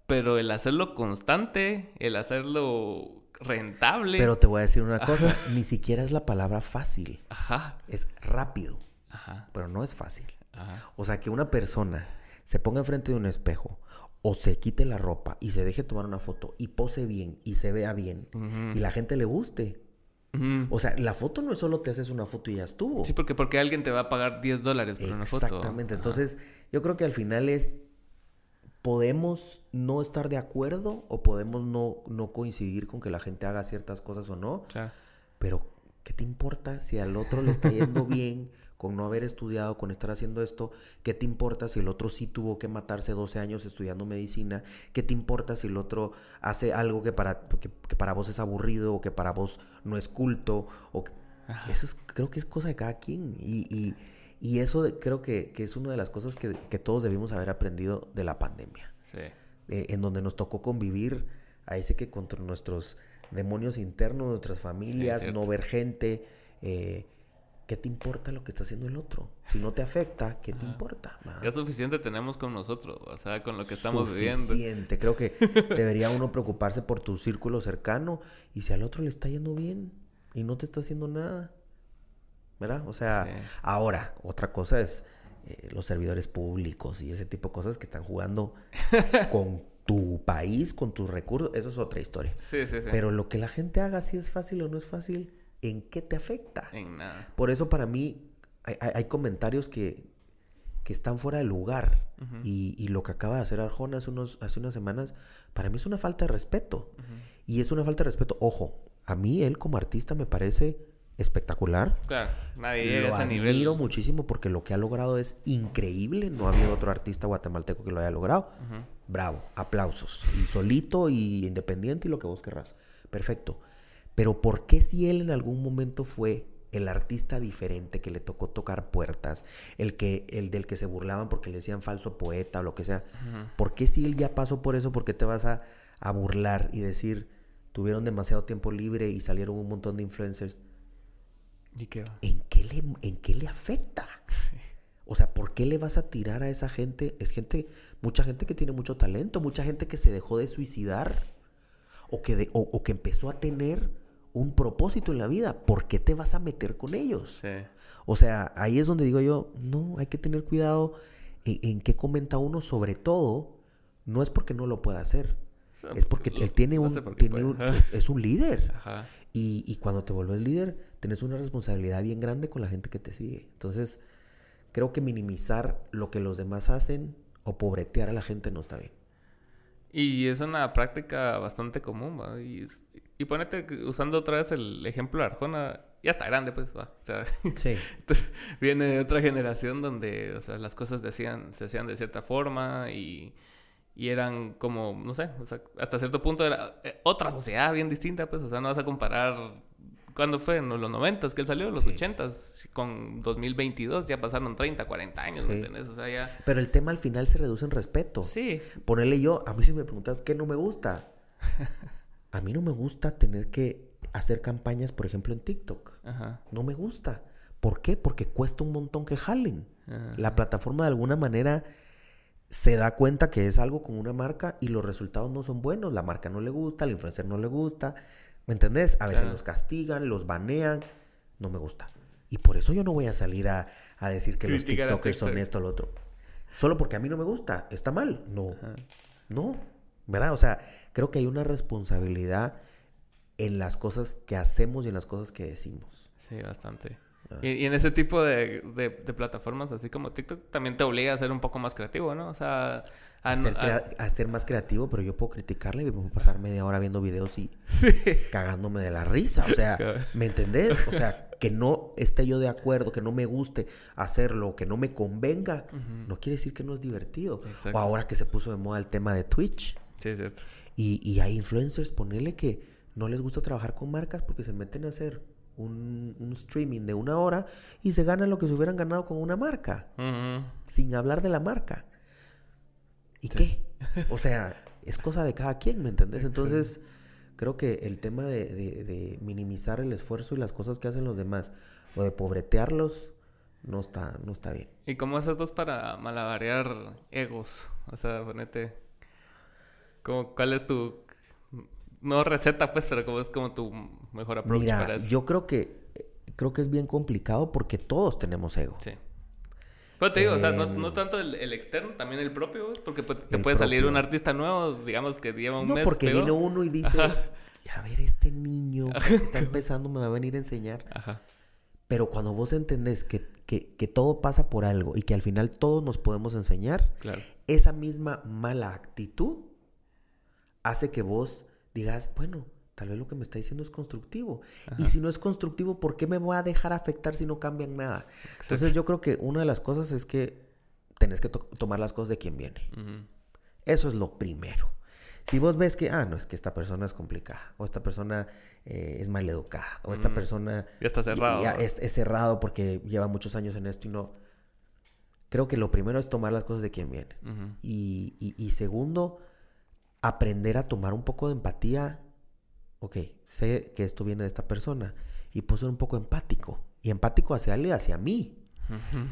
pero el hacerlo constante, el hacerlo rentable. Pero te voy a decir una cosa, ni siquiera es la palabra fácil, Ajá, es rápido, ajá, pero no es fácil. ajá. O sea, que una persona se ponga enfrente de un espejo o se quite la ropa y se deje tomar una foto y pose bien y se vea bien y la gente le guste. ujú. O sea, la foto no es solo te haces una foto y ya estuvo. Sí, porque, porque alguien te va a pagar 10 dólares por una foto. Exactamente. Entonces, yo creo que al final es podemos no estar de acuerdo o podemos no, no coincidir con que la gente haga ciertas cosas o no. Pero, ¿qué te importa si al otro le está yendo bien con no haber estudiado, con estar haciendo esto? ¿Qué te importa si el otro sí tuvo que matarse 12 años estudiando medicina? ¿Qué te importa si el otro hace algo que para, que, para vos es aburrido o que para vos no es culto? O Eso creo que es cosa de cada quien. Y, y, eso creo que, que, es una de las cosas que, que, todos debimos haber aprendido de la pandemia. Sí. Eh, en donde nos tocó convivir a ese que contra nuestros demonios internos, nuestras familias, no ver gente. Eh, ¿Qué te importa lo que está haciendo el otro? Si no te afecta, ¿qué te importa? Ya suficiente tenemos con nosotros, o sea, con lo que estamos viviendo. Suficiente. Creo que debería uno preocuparse por tu círculo cercano y si al otro le está yendo bien y no te está haciendo nada, ¿verdad? O sea, ahora, otra cosa es eh, los servidores públicos y ese tipo de cosas que están jugando con tu país, con tus recursos, eso es otra historia. Sí, sí, sí. Pero lo que la gente haga, si es fácil o no es fácil, ¿en qué te afecta? En nada. Por eso para mí hay, comentarios que, que, están fuera de lugar. y, lo que acaba de hacer Arjona hace, unos, hace unas semanas, para mí es una falta de respeto. Y es una falta de respeto. Ojo, a mí él como artista me parece espectacular. Claro, nadie llega a ese nivel. admiro muchísimo porque lo que ha logrado es increíble. No ha habido otro artista guatemalteco que lo haya logrado. Bravo, aplausos. Y solito y independiente y lo que vos querrás. Perfecto. Pero ¿por qué si él en algún momento fue el artista diferente que le tocó tocar puertas, el que el del que se burlaban porque le decían falso poeta o lo que sea? ¿Por qué si él ya pasó por eso, por qué te vas a, burlar y decir tuvieron demasiado tiempo libre y salieron un montón de influencers? ¿Y qué va? ¿En qué le, en qué le afecta? O sea, ¿por qué le vas a tirar a esa gente? Es gente, mucha gente que tiene mucho talento, mucha gente que se dejó de suicidar o que, o que empezó a tener un propósito en la vida, ¿por qué te vas a meter con ellos? O sea, ahí es donde digo yo, no, hay que tener cuidado en, qué comenta uno, sobre todo, no es porque no lo pueda hacer, es porque él tiene un, es, un líder. Y, cuando te vuelves líder, tienes una responsabilidad bien grande con la gente que te sigue. Entonces, creo que minimizar lo que los demás hacen o pobretear a la gente no está bien. Y es una práctica bastante común, ¿va? Y, y ponete, usando otra vez el ejemplo de Arjona, ya está grande, pues, ¿va? O sea, sí. viene de otra generación donde, o sea, las cosas decían, se hacían de cierta forma y, y eran como, no sé, o sea, hasta cierto punto era eh, otra sociedad bien distinta, pues, o sea, no vas a comparar ¿Cuándo fue? En los 90 que él salió, los 80 con 2022 ya pasaron 30, 40 años, ¿me entiendes? O sea, ya... Pero el tema al final se reduce en respeto. Sí. Ponerle yo, a mí si me preguntas qué no me gusta. a mí no me gusta tener que hacer campañas, por ejemplo, en TikTok. Ajá. No me gusta. ¿Por qué? Porque cuesta un montón que jalen. La plataforma de alguna manera se da cuenta que es algo con una marca y los resultados no son buenos. La marca no le gusta, al influencer no le gusta, ¿Me entendés? A veces los castigan, los banean. No me gusta. Y por eso yo no voy a salir a, decir que los TikTokers son esto o lo otro. Solo porque a mí no me gusta. ¿Está mal? No. No. ¿Verdad? O sea, creo que hay una responsabilidad en las cosas que hacemos y en las cosas que decimos. Sí, bastante. Ah. Y, en ese tipo de, de, plataformas, así como TikTok, también te obliga a ser un poco más creativo, ¿no? O sea, a, ser, más creativo, pero yo puedo criticarle y puedo pasar media hora viendo videos y cagándome de la risa. O sea, ¿me entendés? O sea, que no esté yo de acuerdo, que no me guste hacerlo, que no me convenga, no quiere decir que no es divertido. O ahora que se puso de moda el tema de Twitch. Sí, es cierto. Y, y hay influencers, ponerle que no les gusta trabajar con marcas porque se meten a hacer un, streaming de una hora y se ganan lo que se hubieran ganado con una marca. Sin hablar de la marca. ¿Y qué? O sea, es cosa de cada quien, ¿me entendés? Entonces, creo que el tema de, minimizar el esfuerzo y las cosas que hacen los demás, o de pobretearlos, no está, no está bien. ¿Y cómo haces vos para malabarear egos? O sea, ponete... Como, ¿Cuál es tu... No receta, pues, pero cómo es como tu mejor approach para eso? Yo creo que creo que es bien complicado porque todos tenemos ego. Sí. Pero te digo, o sea, no, no em, tanto el, externo, también el propio, porque pues, te puede salir un artista nuevo, digamos, que lleva un no, mes. porque viene uno y dice, a ver, este niño que está empezando me va a venir a enseñar. Ajá. Pero cuando vos entendés que, que, que, todo pasa por algo y que al final todos nos podemos enseñar, claro. esa misma mala actitud hace que vos digas, bueno, tal vez lo que me está diciendo es constructivo. Y si no es constructivo, ¿por qué me voy a dejar afectar si no cambian nada? Entonces yo creo que una de las cosas es que tenés que tomar las cosas de quien viene. Eso es lo primero. Si vos ves que, ah, no, es que esta persona es complicada, o esta persona eh, es maleducada, o esta persona... Ya está cerrado. Ya es, cerrado porque lleva muchos años en esto y no... Creo que lo primero es tomar las cosas de quien viene. y, segundo, aprender a tomar un poco de empatía. Ok, sé que esto viene de esta persona y puedo ser un poco empático. Y empático hacia él y hacia mí.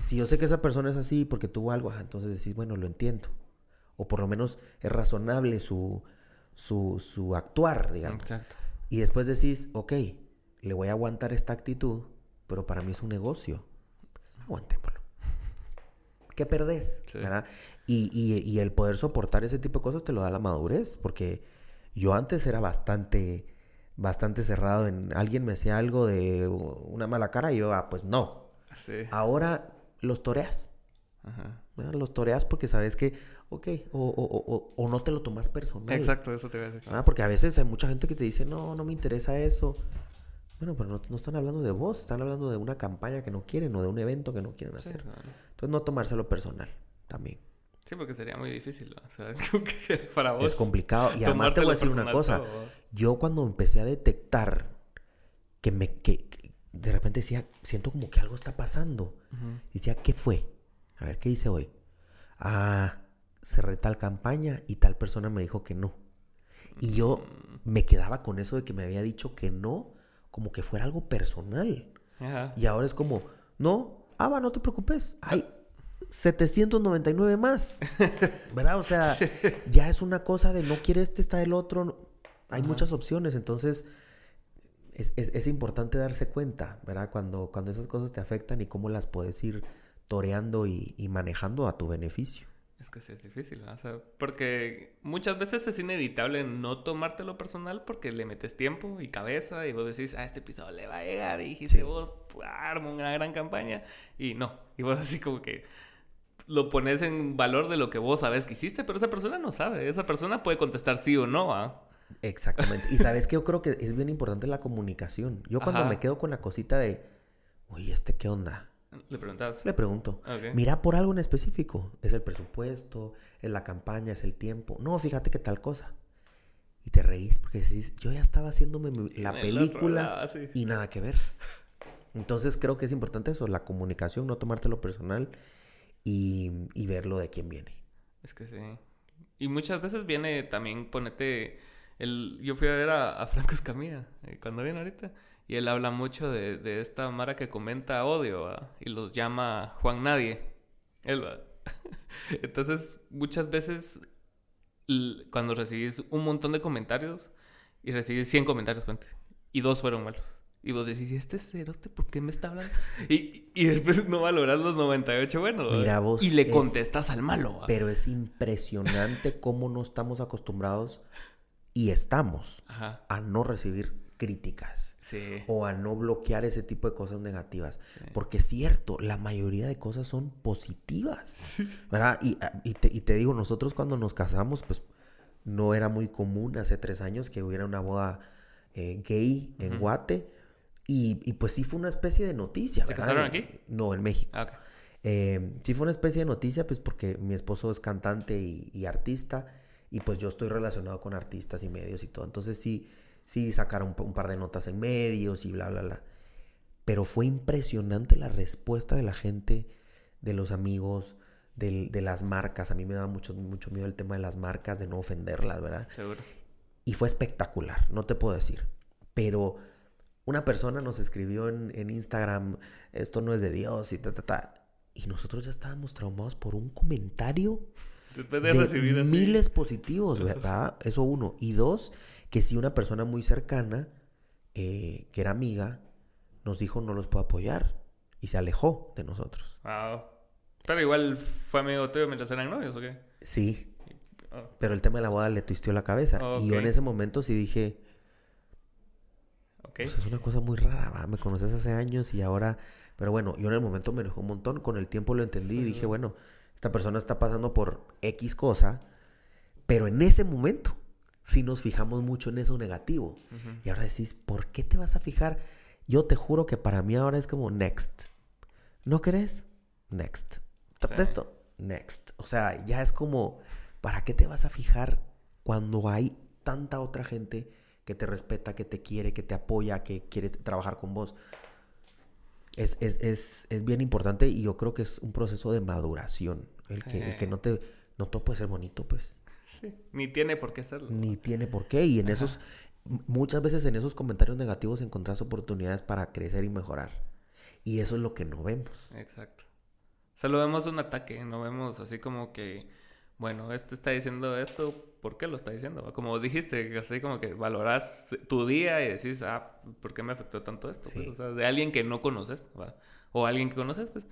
Si yo sé que esa persona es así porque tuvo algo, entonces decís, bueno, lo entiendo o por lo menos es razonable su, su, actuar, digamos. Exacto. Y después decís, ok, le voy a aguantar esta actitud, pero para mí es un negocio. Aguantémoslo. ¿Qué perdés? Y, y, el poder soportar ese tipo de cosas te lo da la madurez, porque yo antes era bastante, bastante cerrado en alguien me hacía algo de una mala cara y yo, ah, pues no. Ahora los toreas. Ajá. Los toreas porque sabes que ok, o, no te lo tomas personal. Exacto, eso te voy a decir. Ah, porque a veces hay mucha gente que te dice, no, no me interesa eso. Bueno, pero no, están hablando de vos, están hablando de una campaña que no quieren o de un evento que no quieren hacer. Entonces no tomárselo personal también. Sí, porque sería muy difícil, O sea, para vos. Es complicado. Y además te voy a decir una cosa. Yo cuando empecé a detectar que me que, de repente decía, siento como que algo está pasando. Decía, ¿qué fue? A ver, ¿qué hice hoy? Ah, cerré tal campaña y tal persona me dijo que no. Y yo mm. me quedaba con eso de que me había dicho que no, como que fuera algo personal. Y ahora es como, no, Ava, no te preocupes, hay 799 más. ¿Verdad? O sea, ya es una cosa de no quiere este, está el otro. Hay muchas opciones, entonces es, importante darse cuenta, ¿verdad? Cuando, cuando esas cosas te afectan y cómo las puedes ir toreando y manejando a tu beneficio. Es que sí es difícil, o sea, porque muchas veces es inevitable no tomártelo personal porque le metes tiempo y cabeza y vos decís, a ah, este episodio le va a llegar y dijiste vos, armo una gran campaña y no, y vos así como que lo pones en valor de lo que vos sabes que hiciste, pero esa persona no sabe, esa persona puede contestar sí o no, ¿ah? Exactamente, y sabes que yo creo que es bien importante la comunicación. Yo cuando me quedo con la cosita de, oye, ¿este qué onda? ¿Le preguntas? Le pregunto. Mira por algo en específico. ¿Es el presupuesto? ¿Es la campaña? ¿Es el tiempo? No, fíjate que tal cosa. Y te reís porque decís, yo ya estaba haciéndome la película y nada que ver. Entonces creo que es importante eso, la comunicación, no tomártelo personal y, verlo de quién viene. Es que sí. Y muchas veces viene también ponete... El, yo fui a ver a, a Franco eh, cuando viene ahorita. Y él habla mucho de, de esta Mara que comenta odio y los llama Juan Nadie. Él Entonces, muchas veces cuando recibís un montón de comentarios y recibís 100 comentarios, y dos fueron malos. Y vos decís, ¿y este cerote por qué me está hablando? Y, y después no valoras los 98 buenos. Mira, vos y le contestas al malo. Pero es impresionante cómo no estamos acostumbrados y estamos a no recibir críticas o a no bloquear ese tipo de cosas negativas. Porque es cierto, la mayoría de cosas son positivas. ¿verdad? Y, ah, y, te, digo, nosotros cuando nos casamos, pues no era muy común hace tres años que hubiera una boda eh, gay en Guate. Y, pues sí fue una especie de noticia. ¿Se casaron aquí? No, en México. Ah, eh, sí fue una especie de noticia, pues porque mi esposo es cantante y, y artista. Y pues yo estoy relacionado con artistas y medios y todo. Entonces sí sí sacaron un, par de notas en medios y bla, bla, bla. Pero fue impresionante la respuesta de la gente, de los amigos, de, las marcas. A mí me daba mucho, mucho miedo el tema de las marcas, de no ofenderlas, ¿verdad? Seguro. Y fue espectacular, no te puedo decir. Pero una persona nos escribió en, Instagram, esto no es de Dios y ta, ta, ta. Y nosotros ya estábamos traumados por un comentario. Después de, recibir miles positivos, ¿verdad? Eso uno. Y dos, que si una persona muy cercana, eh, que era amiga, nos dijo no los puedo apoyar y se alejó de nosotros. Wow. Pero igual fue amigo tuyo mientras eran novios, ¿o qué? Sí. Oh. Pero el tema de la boda le twistió la cabeza. Y yo en ese momento sí dije... Okay. Pues es una cosa muy rara, ¿va? Me conoces hace años y ahora... Pero bueno, yo en el momento me enojó un montón. Con el tiempo lo entendí y dije, bueno, esta persona está pasando por X cosa, pero en ese momento sí nos fijamos mucho en eso negativo. Y ahora decís, ¿por qué te vas a fijar? Yo te juro que para mí ahora es como next. ¿No querés? Next. esto? Next. O sea, ya es como, ¿para qué te vas a fijar cuando hay tanta otra gente que te respeta, que te quiere, que te apoya, que quiere trabajar con vos? Es, es, bien importante y yo creo que es un proceso de maduración. El, que, que no te no todo puede ser bonito, pues. Ni tiene por qué serlo. Ni tiene por qué. Y en esos, muchas veces en esos comentarios negativos encontrás oportunidades para crecer y mejorar. Y eso es lo que no vemos. Exacto. O sea, lo vemos un ataque, no vemos así como que, bueno, este está diciendo esto, ¿por qué lo está diciendo? Como dijiste, así como que valoras tu día y decís, ah, ¿por qué me afectó tanto esto? Pues, o sea, de alguien que no conoces, o alguien que conoces, pues.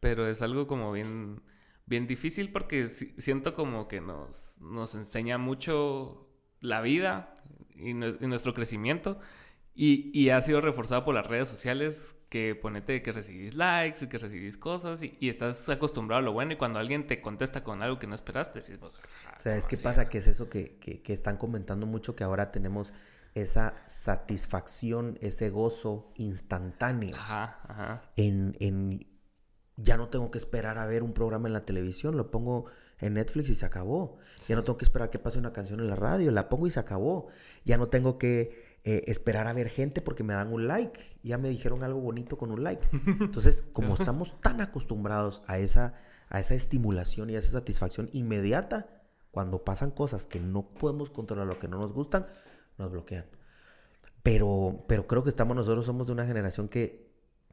Pero es algo como bien bien difícil porque siento como que nos, nos enseña mucho la vida y, nuestro crecimiento y, y, ha sido reforzado por las redes sociales que ponete que recibís likes y que recibís cosas y, estás acostumbrado a lo bueno y cuando alguien te contesta con algo que no esperaste, decís, pues, ah, o sea, es que pasa que es eso que, que, que están comentando mucho que ahora tenemos esa satisfacción, ese gozo instantáneo ajá, ajá. En, en, ya no tengo que esperar a ver un programa en la televisión, lo pongo en Netflix y se acabó. Ya no tengo que esperar que pase una canción en la radio, la pongo y se acabó. Ya no tengo que eh, esperar a ver gente porque me dan un like. Ya me dijeron algo bonito con un like. Entonces, como estamos tan acostumbrados a esa, a esa estimulación y a esa satisfacción inmediata, cuando pasan cosas que no podemos controlar o que no nos gustan, nos bloquean. Pero, pero creo que estamos nosotros somos de una generación que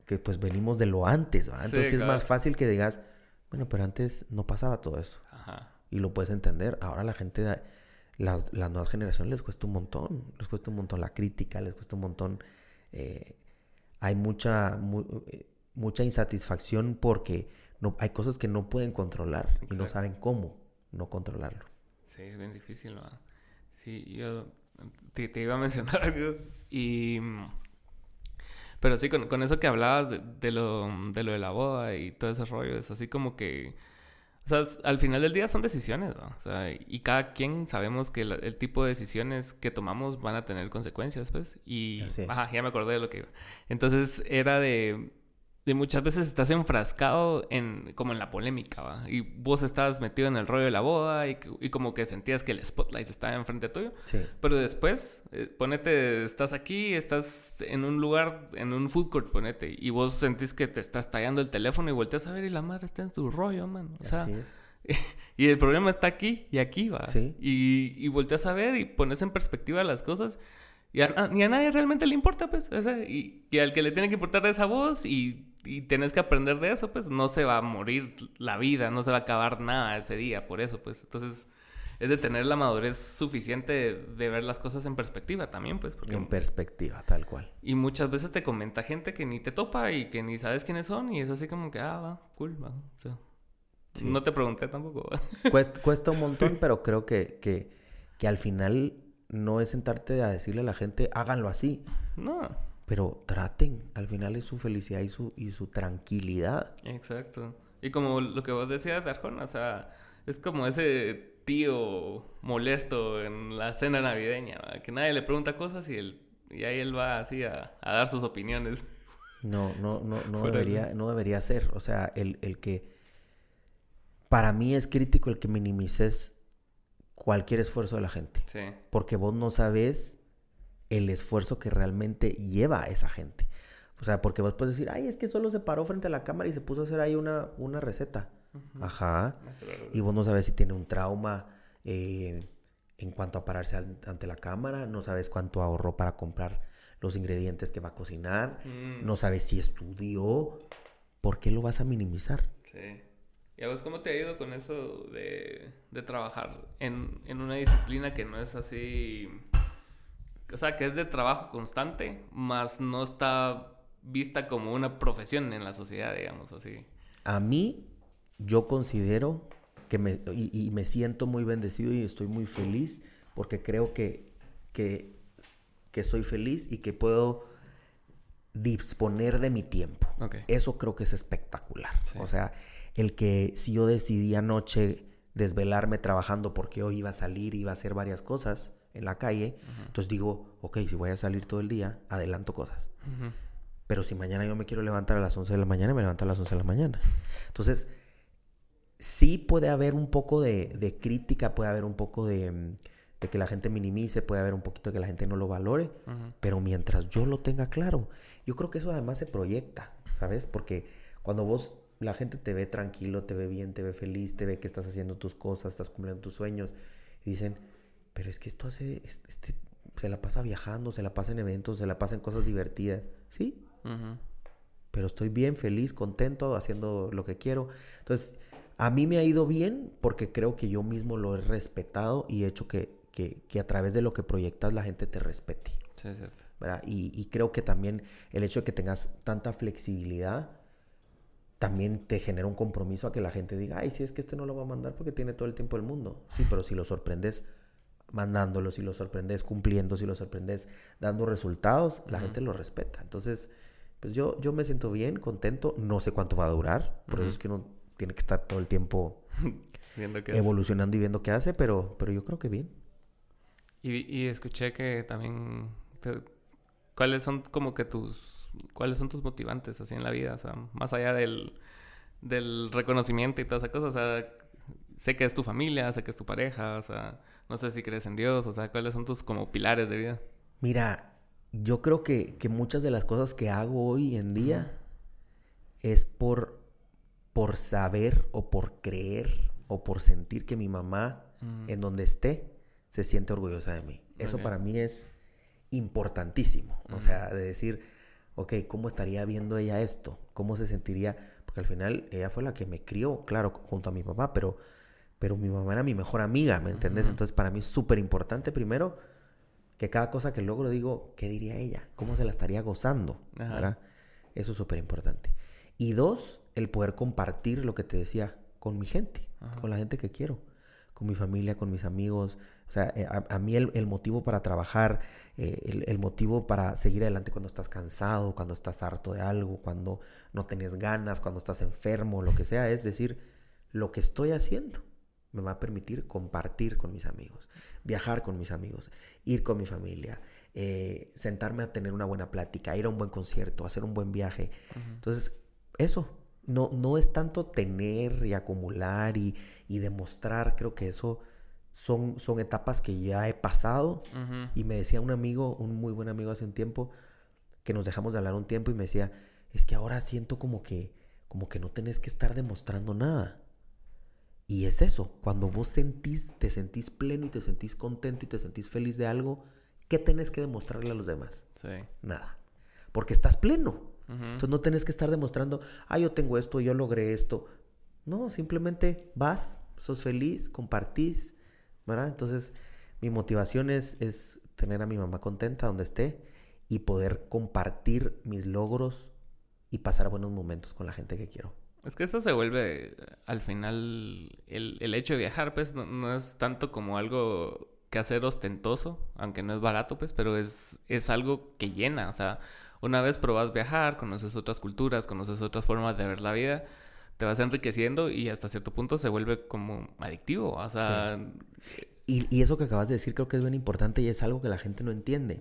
que pues venimos de lo antes, Entonces es más fácil que digas, bueno, pero antes no pasaba todo eso. Ajá. Y lo puedes entender. Ahora la gente, las, las nuevas generaciones les cuesta un montón. Les cuesta un montón la crítica, les cuesta un montón. Eh, hay mucha, eh, mucha insatisfacción porque no, hay cosas que no pueden controlar y no saben cómo no controlarlo. Sí, es bien difícil, ¿no? Sí, yo te, te iba a mencionar algo y pero sí, con, eso que hablabas de, lo, de lo de la boda y todo ese rollo, es así como que... O sea, al final del día son decisiones, ¿no? O sea, y cada quien sabemos que el tipo de decisiones que tomamos van a tener consecuencias, pues. Y... Ajá, ya me acordé de lo que iba. Entonces, era de de muchas veces estás enfrascado en como en la polémica, ¿va? Y vos estás metido en el rollo de la boda y, y como que sentías que el spotlight estaba enfrente tuyo. Sí. Pero después, eh, ponete, estás aquí, estás en un lugar, en un food court, ponete, y vos sentís que te estás tallando el teléfono y volteas a ver y la madre está en su rollo, man. O sea, y el problema está aquí y aquí, va. Sí. Y, y volteas a ver y pones en perspectiva las cosas. Y a, ni a nadie realmente le importa, pues. O sea, y, y, al que le tiene que importar esa voz y y tienes que aprender de eso, pues no se va a morir la vida, no se va a acabar nada ese día por eso, pues. Entonces, es de tener la madurez suficiente de, ver las cosas en perspectiva también, pues. Porque, en perspectiva, tal cual. Y muchas veces te comenta gente que ni te topa y que ni sabes quiénes son y es así como que, ah, va, cool, va. O sea, No te pregunté tampoco. Cuesta, cuesta un montón, pero creo que, que, que al final no es sentarte a decirle a la gente, háganlo así. No pero traten, al final es su felicidad y su, y su tranquilidad. Exacto. Y como lo que vos decías de Arjona, o sea, es como ese tío molesto en la cena navideña, que nadie le pregunta cosas y, él, y ahí él va así a, dar sus opiniones. No, no, no, no, debería, no debería ser. O sea, el, el que... Para mí es crítico el que minimices cualquier esfuerzo de la gente. Sí. Porque vos no sabes el esfuerzo que realmente lleva a esa gente. O sea, porque vos puedes decir, ay, es que solo se paró frente a la cámara y se puso a hacer ahí una, una receta. Ajá. Y vos no sabes si tiene un trauma eh, en cuanto a pararse ante la cámara, no sabes cuánto ahorró para comprar los ingredientes que va a cocinar, mm. no sabes si estudió. ¿Por qué lo vas a minimizar? Sí. ¿Y a vos cómo te ha ido con eso de, de trabajar en, en una disciplina que no es así o sea, que es de trabajo constante, más no está vista como una profesión en la sociedad, digamos así. A mí, yo considero que me, y, me siento muy bendecido y estoy muy feliz porque creo que, que, que soy feliz y que puedo disponer de mi tiempo. Eso creo que es espectacular. O sea, el que si yo decidí anoche desvelarme trabajando porque hoy iba a salir, iba a hacer varias cosas en la calle, entonces digo, ok, si voy a salir todo el día, adelanto cosas. Pero si mañana yo me quiero levantar a las 11 de la mañana, me levanto a las 11 de la mañana. Entonces, sí puede haber un poco de, crítica, puede haber un poco de, que la gente minimice, puede haber un poquito de que la gente no lo valore, pero mientras yo lo tenga claro, yo creo que eso además se proyecta, ¿sabes? Porque cuando vos, la gente te ve tranquilo, te ve bien, te ve feliz, te ve que estás haciendo tus cosas, estás cumpliendo tus sueños, y dicen, pero es que esto hace, este, se la pasa viajando, se la pasa en eventos, se la pasa en cosas divertidas, ¿sí? Pero estoy bien, feliz, contento, haciendo lo que quiero. Entonces, a mí me ha ido bien porque creo que yo mismo lo he respetado y he hecho que, que, a través de lo que proyectas la gente te respete. Sí, es cierto. Y, creo que también el hecho de que tengas tanta flexibilidad también te genera un compromiso a que la gente diga, ay, si es que este no lo va a mandar porque tiene todo el tiempo del mundo. Sí, pero si lo sorprendes mandándolo, si lo sorprendes cumpliendo, si lo sorprendes dando resultados, la gente lo respeta. Entonces, pues yo, yo me siento bien, contento. No sé cuánto va a durar, por eso es que uno tiene que estar todo el tiempo evolucionando y viendo qué hace, pero, pero yo creo que bien. Y, escuché que también... ¿Cuáles son como que tus... ¿Cuáles son tus motivantes así en la vida? O sea, más allá del, del reconocimiento y todas esas cosas. O sea, sé que es tu familia, sé que es tu pareja, o sea, no sé si crees en Dios, o sea, ¿cuáles son tus como pilares de vida? Mira, yo creo que, que muchas de las cosas que hago hoy en día es por, por saber o por creer o por sentir que mi mamá, en donde esté, se siente orgullosa de mí. Eso para mí es importantísimo. O sea, de decir, ok, ¿cómo estaría viendo ella esto? ¿Cómo se sentiría? Porque al final ella fue la que me crió, claro, junto a mi papá, pero, pero mi mamá era mi mejor amiga, ¿me entiendes? Entonces para mí es súper importante primero que cada cosa que logro digo, ¿qué diría ella? ¿Cómo se la estaría gozando? ¿verdad? Eso es súper importante. Y dos, el poder compartir lo que te decía con mi gente, con la gente que quiero, con mi familia, con mis amigos, o sea, eh, a, mí el, motivo para trabajar, eh, el, motivo para seguir adelante cuando estás cansado, cuando estás harto de algo, cuando no tienes ganas, cuando estás enfermo, lo que sea, es decir, lo que estoy haciendo me va a permitir compartir con mis amigos, viajar con mis amigos, ir con mi familia, eh, sentarme a tener una buena plática, ir a un buen concierto, hacer un buen viaje. Entonces, eso, no, no es tanto tener y acumular y, y demostrar, creo que eso son, son etapas que ya he pasado. Y me decía un amigo, un muy buen amigo hace un tiempo, que nos dejamos de hablar un tiempo y me decía, es que ahora siento como que, como que no tenés que estar demostrando nada. Y es eso, cuando vos sentís, te sentís pleno y te sentís contento y te sentís feliz de algo, ¿qué tenés que demostrarle a los demás? Sí. Nada. Porque estás pleno. Entonces no tenés que estar demostrando, ah, yo tengo esto, yo logré esto. No, simplemente vas, sos feliz, compartís, ¿verdad? Entonces, mi motivación es, es tener a mi mamá contenta donde esté y poder compartir mis logros y pasar buenos momentos con la gente que quiero. Es que esto se vuelve, al final, el, el hecho de viajar, pues, no, es tanto como algo que hacer ostentoso, aunque no es barato, pues, pero es, es algo que llena. O sea, una vez probas viajar, conoces otras culturas, conoces otras formas de ver la vida, te vas enriqueciendo y hasta cierto punto se vuelve como adictivo. O sea. Y, y, eso que acabas de decir creo que es bien importante y es algo que la gente no entiende.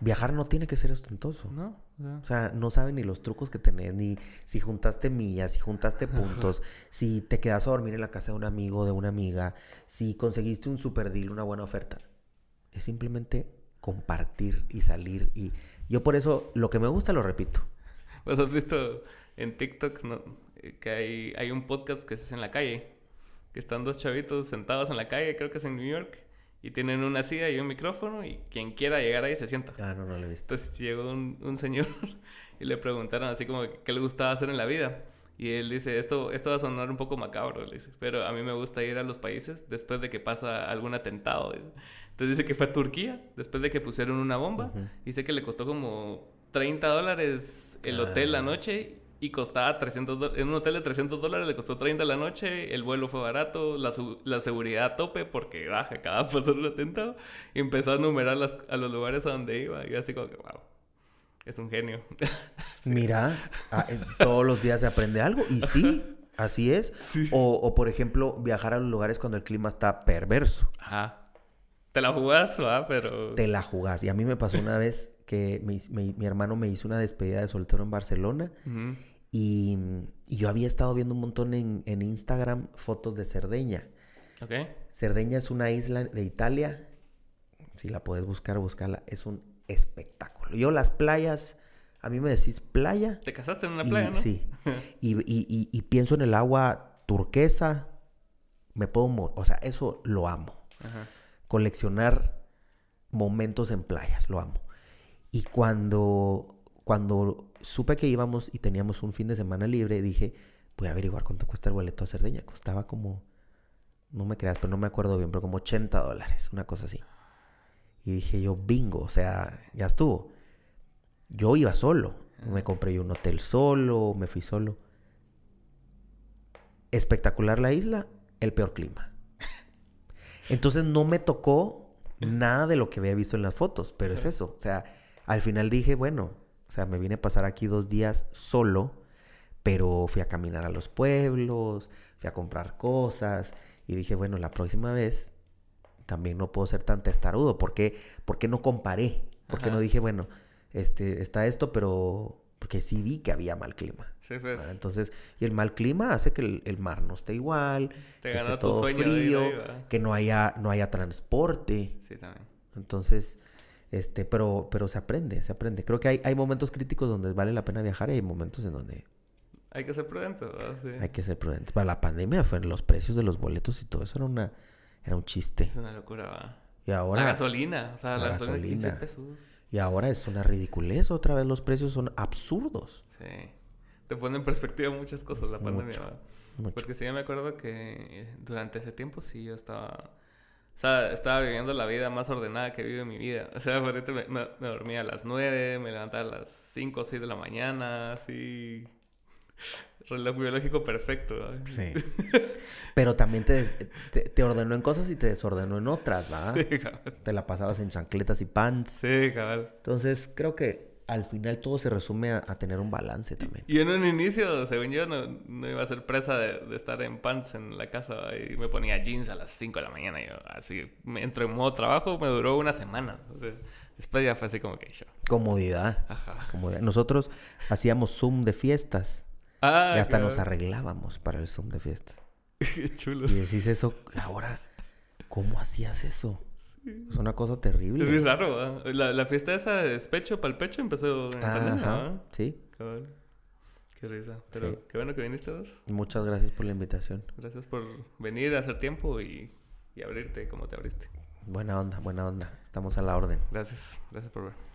Viajar no tiene que ser ostentoso. No. O sea, no saben ni los trucos que tenés, ni si juntaste millas, si juntaste puntos, si te quedas a dormir en la casa de un amigo, de una amiga, si conseguiste un super deal, una buena oferta. Es simplemente compartir y salir. Y yo por eso lo que me gusta lo repito. Pues has visto en TikTok, ¿no? que hay, hay un podcast que es en la calle, que están dos chavitos sentados en la calle, creo que es en New York, y tienen una silla y un micrófono, y quien quiera llegar ahí se sienta. Ah, no, no lo he visto. Entonces llegó un, un señor y le preguntaron así como qué le gustaba hacer en la vida. Y él dice, esto, esto va a sonar un poco macabro, le dice, pero a mí me gusta ir a los países después de que pasa algún atentado. Entonces dice que fue a Turquía, después de que pusieron una bomba, y dice que le costó como 30 dólares el hotel la ah. noche y costaba 300 en un hotel de 300 dólares le costó 30 la noche, el vuelo fue barato, la, la seguridad a tope porque baja, acaba de pasar un atentado y empezó a numerar las, a los lugares a donde iba y así como que wow. es un genio. Mira, ah, eh, todos los días se aprende algo. Y sí, así es. O, o, por ejemplo, viajar a los lugares cuando el clima está perverso. Ajá. Te la jugás, ¿va? Pero... Te la jugás. Y a mí me pasó una vez que mi, hermano me hizo una despedida de soltero en Barcelona. Y, y yo había estado viendo un montón en, en Instagram fotos de Cerdeña. Cerdeña es una isla de Italia. Si la puedes buscar, buscarla. Es un espectáculo. Yo las playas, a mí me decís playa. Te casaste en una y- playa, ¿no? Sí. Y, y- y- y pienso en el agua turquesa. Me puedo morir. O sea, eso lo amo. Ajá. Coleccionar momentos en playas, lo amo. Y cuando, cuando supe que íbamos y teníamos un fin de semana libre, dije, voy a averiguar cuánto cuesta el boleto a Cerdeña. Costaba como, no me creas, pero no me acuerdo bien, pero como 80 dólares, una cosa así. Y dije yo, bingo, o sea, ya estuvo. Yo iba solo. Me compré yo un hotel solo, me fui solo. Espectacular la isla, el peor clima. Entonces no me tocó nada de lo que había visto en las fotos, pero es eso. O sea, al final dije, bueno, o sea, me vine a pasar aquí dos días solo, pero fui a caminar a los pueblos, fui a comprar cosas y dije, bueno, la próxima vez también no puedo ser tan testarudo. ¿Por qué, ¿Por qué no comparé? ¿Por qué no dije, bueno, este, está esto, pero porque sí vi que había mal clima. Sí, pues. ¿verdad? Entonces, y el mal clima hace que el, el mar no esté igual, Te que esté todo frío, que no haya, no haya transporte. Sí, también. Entonces, este, pero, pero se aprende, se aprende. Creo que hay, hay momentos críticos donde vale la pena viajar y hay momentos en donde Hay que ser prudente, ¿verdad? Sí. hay que ser prudentes. Para la pandemia fue los precios de los boletos y todo eso era una, era un chiste. Es una locura, ¿verdad? Y La ahora, gasolina, o sea, la, la gasolina, 15 gasolina. pesos. y ahora es una ridiculez. Otra vez los precios son absurdos. Sí. Te pone en perspectiva muchas cosas la pandemia, Mucho. Porque sí, yo me acuerdo que durante ese tiempo sí yo estaba... O sea, estaba viviendo la vida más ordenada que vivo en mi vida. O sea, me, me- me dormía a las 9, me levantaba a las 5 o 6 de la mañana, así... Reloj biológico perfecto. ¿verdad? Sí. Pero también te, des- te, te ordenó en cosas y te desordenó en otras, ¿verdad? Sí, cabal. Te la pasabas en chancletas y pants. Sí, cabal. Entonces, creo que al final todo se resume a, a tener un balance también. Y en un inicio, según yo, no, no iba a ser presa de, de estar en pants en la casa y me ponía jeans a las 5 de la mañana. Yo, así, me en modo trabajo, me duró una semana. O sea, después ya fue así como que yo. Comodidad. Ajá. comodidad. Nosotros hacíamos Zoom de fiestas Ah, y hasta nos arreglábamos para el Zoom de fiestas. Qué chulo. Y decís eso, ahora, ¿cómo hacías eso? Es una cosa Es terrible. raro, ¿verdad? La, la fiesta esa de despecho para el pecho empezó en sí. Cabal. Qué risa. Pero Sí. qué bueno que viniste vos. Muchas gracias por la invitación. Gracias por venir a hacer tiempo y, y abrirte como te abriste. Buena onda, buena onda. Estamos a la orden. Gracias. Gracias por ver.